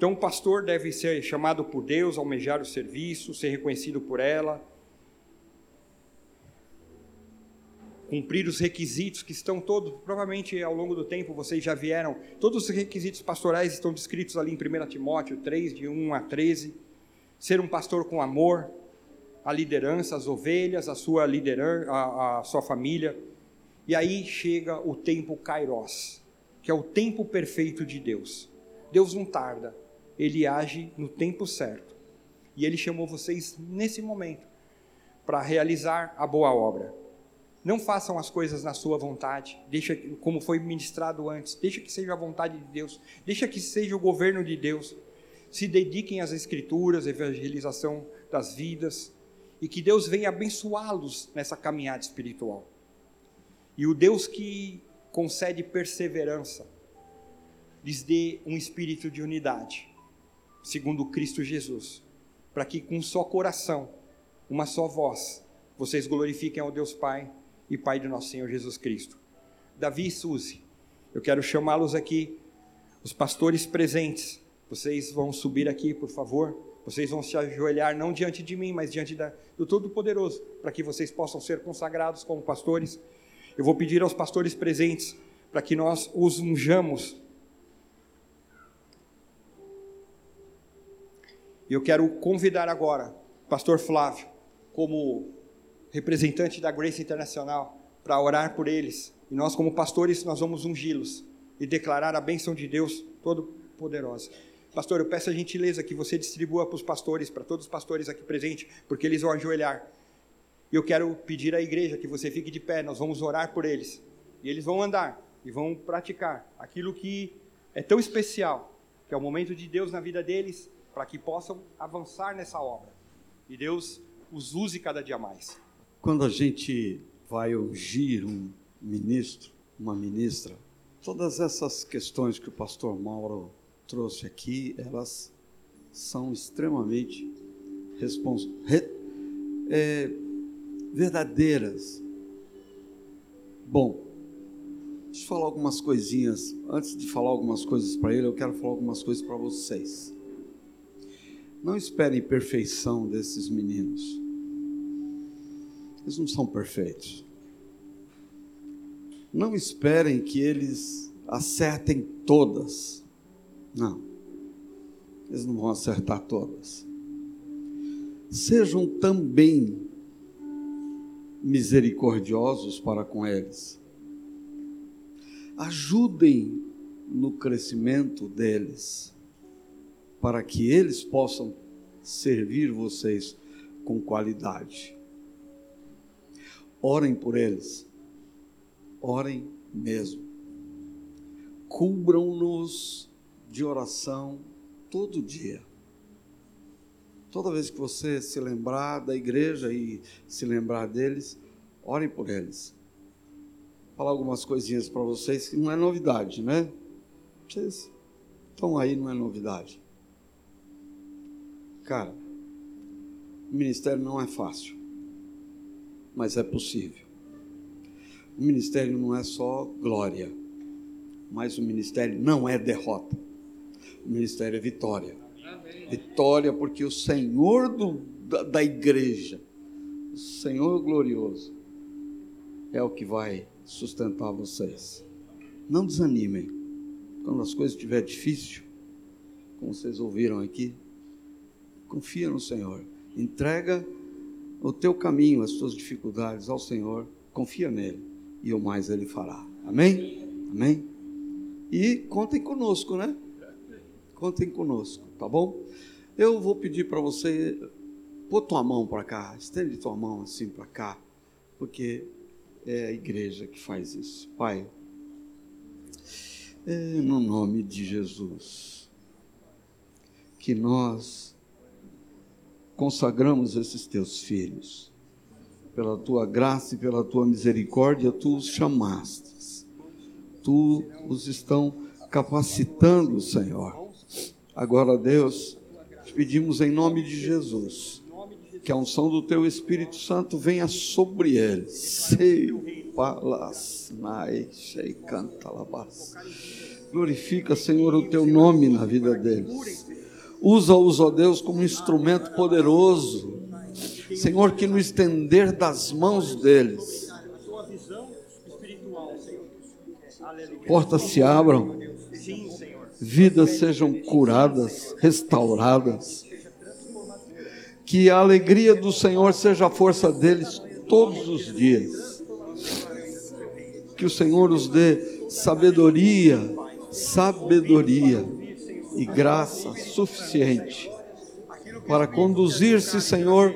Então, o pastor deve ser chamado por Deus, almejar o serviço, ser reconhecido por ela, cumprir os requisitos que estão todos, provavelmente ao longo do tempo vocês já vieram, todos os requisitos pastorais estão descritos ali em 1 Timóteo 3, de 1 a 13. Ser um pastor com amor, a liderança, as ovelhas, a sua liderança, a, a sua família e aí chega o tempo kairos, que é o tempo perfeito de Deus. Deus não tarda, ele age no tempo certo. E ele chamou vocês nesse momento para realizar a boa obra. Não façam as coisas na sua vontade, deixa como foi ministrado antes, deixa que seja a vontade de Deus, deixa que seja o governo de Deus. Se dediquem às escrituras, evangelização das vidas, e que Deus venha abençoá-los nessa caminhada espiritual. E o Deus que concede perseverança, lhes dê um espírito de unidade, segundo Cristo Jesus, para que com um só coração, uma só voz, vocês glorifiquem ao Deus Pai e Pai de nosso Senhor Jesus Cristo. Davi e Suzy, eu quero chamá-los aqui, os pastores presentes, vocês vão subir aqui, por favor. Vocês vão se ajoelhar não diante de mim, mas diante da, do Todo-Poderoso, para que vocês possam ser consagrados como pastores. Eu vou pedir aos pastores presentes para que nós os unjamos. E eu quero convidar agora pastor Flávio, como representante da Grace Internacional, para orar por eles. E nós, como pastores, nós vamos ungí-los e declarar a bênção de Deus Todo-Poderosa. Pastor, eu peço a gentileza que você distribua para os pastores, para todos os pastores aqui presentes, porque eles vão ajoelhar. E eu quero pedir à igreja que você fique de pé, nós vamos orar por eles. E eles vão andar e vão praticar aquilo que é tão especial, que é o momento de Deus na vida deles, para que possam avançar nessa obra. E Deus os use cada dia mais. Quando a gente vai ungir um ministro, uma ministra, todas essas questões que o pastor Mauro trouxe aqui, elas são extremamente respons re é, verdadeiras. Bom, deixa eu falar algumas coisinhas. Antes de falar algumas coisas para ele, eu quero falar algumas coisas para vocês. Não esperem perfeição desses meninos. Eles não são perfeitos. Não esperem que eles acertem todas. Não. Eles não vão acertar todas. Sejam também misericordiosos para com eles. Ajudem no crescimento deles, para que eles possam servir vocês com qualidade. Orem por eles. Orem mesmo. Cubram-nos de oração todo dia. Toda vez que você se lembrar da igreja e se lembrar deles, ore por eles. Vou falar algumas coisinhas para vocês que não é novidade, né? Vocês estão aí, não é novidade. Cara, o ministério não é fácil, mas é possível. O ministério não é só glória, mas o ministério não é derrota o ministério é vitória. Vitória porque o Senhor do, da, da igreja, o Senhor glorioso, é o que vai sustentar vocês. Não desanimem. Quando as coisas estiverem difíceis, como vocês ouviram aqui, confia no Senhor. Entrega o teu caminho, as tuas dificuldades ao Senhor, confia nele e o mais ele fará. Amém? Amém? E contem conosco, né? Contem conosco, tá bom? Eu vou pedir para você pôr tua mão para cá, estende tua mão assim para cá, porque é a igreja que faz isso. Pai, é no nome de Jesus, que nós consagramos esses teus filhos, pela tua graça e pela tua misericórdia, tu os chamaste, tu os estão capacitando, Senhor Agora, Deus, te pedimos em nome de Jesus que a unção do teu Espírito Santo venha sobre eles. Glorifica, Senhor, o teu nome na vida deles. Usa-os, ó Deus, como instrumento poderoso. Senhor, que no estender das mãos deles, portas se abram vidas sejam curadas, restauradas. Que a alegria do Senhor seja a força deles todos os dias. Que o Senhor os dê sabedoria, sabedoria e graça suficiente para conduzir-se, Senhor,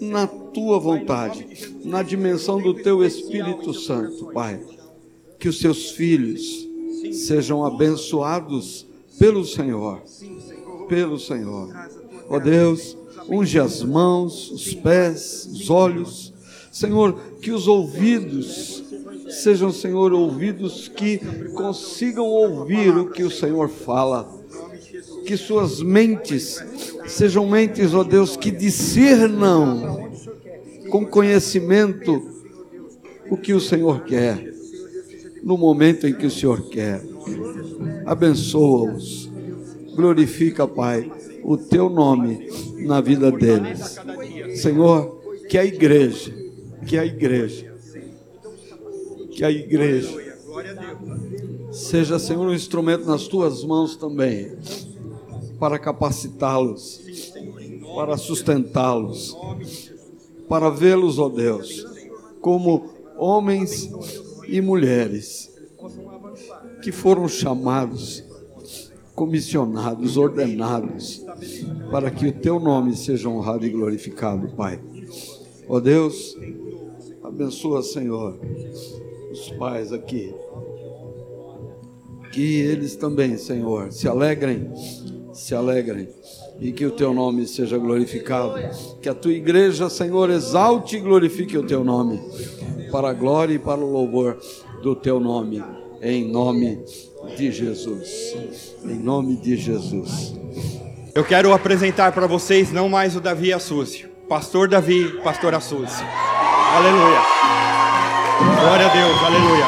na tua vontade, na dimensão do teu Espírito Santo, Pai. Que os seus filhos sejam abençoados pelo Senhor, pelo Senhor. Ó Deus, unge as mãos, os pés, os olhos. Senhor, que os ouvidos sejam, Senhor, ouvidos que consigam ouvir o que o Senhor fala. Que suas mentes sejam mentes, ó Deus, que discernam com conhecimento o que o Senhor quer, no momento em que o Senhor quer. Abençoa-os, glorifica, Pai, o teu nome na vida deles. Senhor, que a igreja, que a igreja, que a igreja seja, Senhor, um instrumento nas tuas mãos também, para capacitá-los, para sustentá-los, para vê-los, ó Deus, como homens e mulheres que foram chamados, comissionados, ordenados, para que o teu nome seja honrado e glorificado, Pai. Ó Deus, abençoa, Senhor, os pais aqui. Que eles também, Senhor, se alegrem, se alegrem e que o teu nome seja glorificado. Que a tua igreja, Senhor, exalte e glorifique o teu nome, para a glória e para o louvor do teu nome, em nome de Jesus. Em nome de Jesus. Eu quero apresentar para vocês não mais o Davi Assúcio, Pastor Davi, Pastor Assúcio. Aleluia. Glória a Deus, aleluia.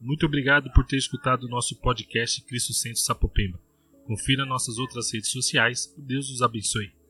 Muito obrigado por ter escutado o nosso podcast Cristo Centro Sapopemba. Confira nossas outras redes sociais Deus os abençoe.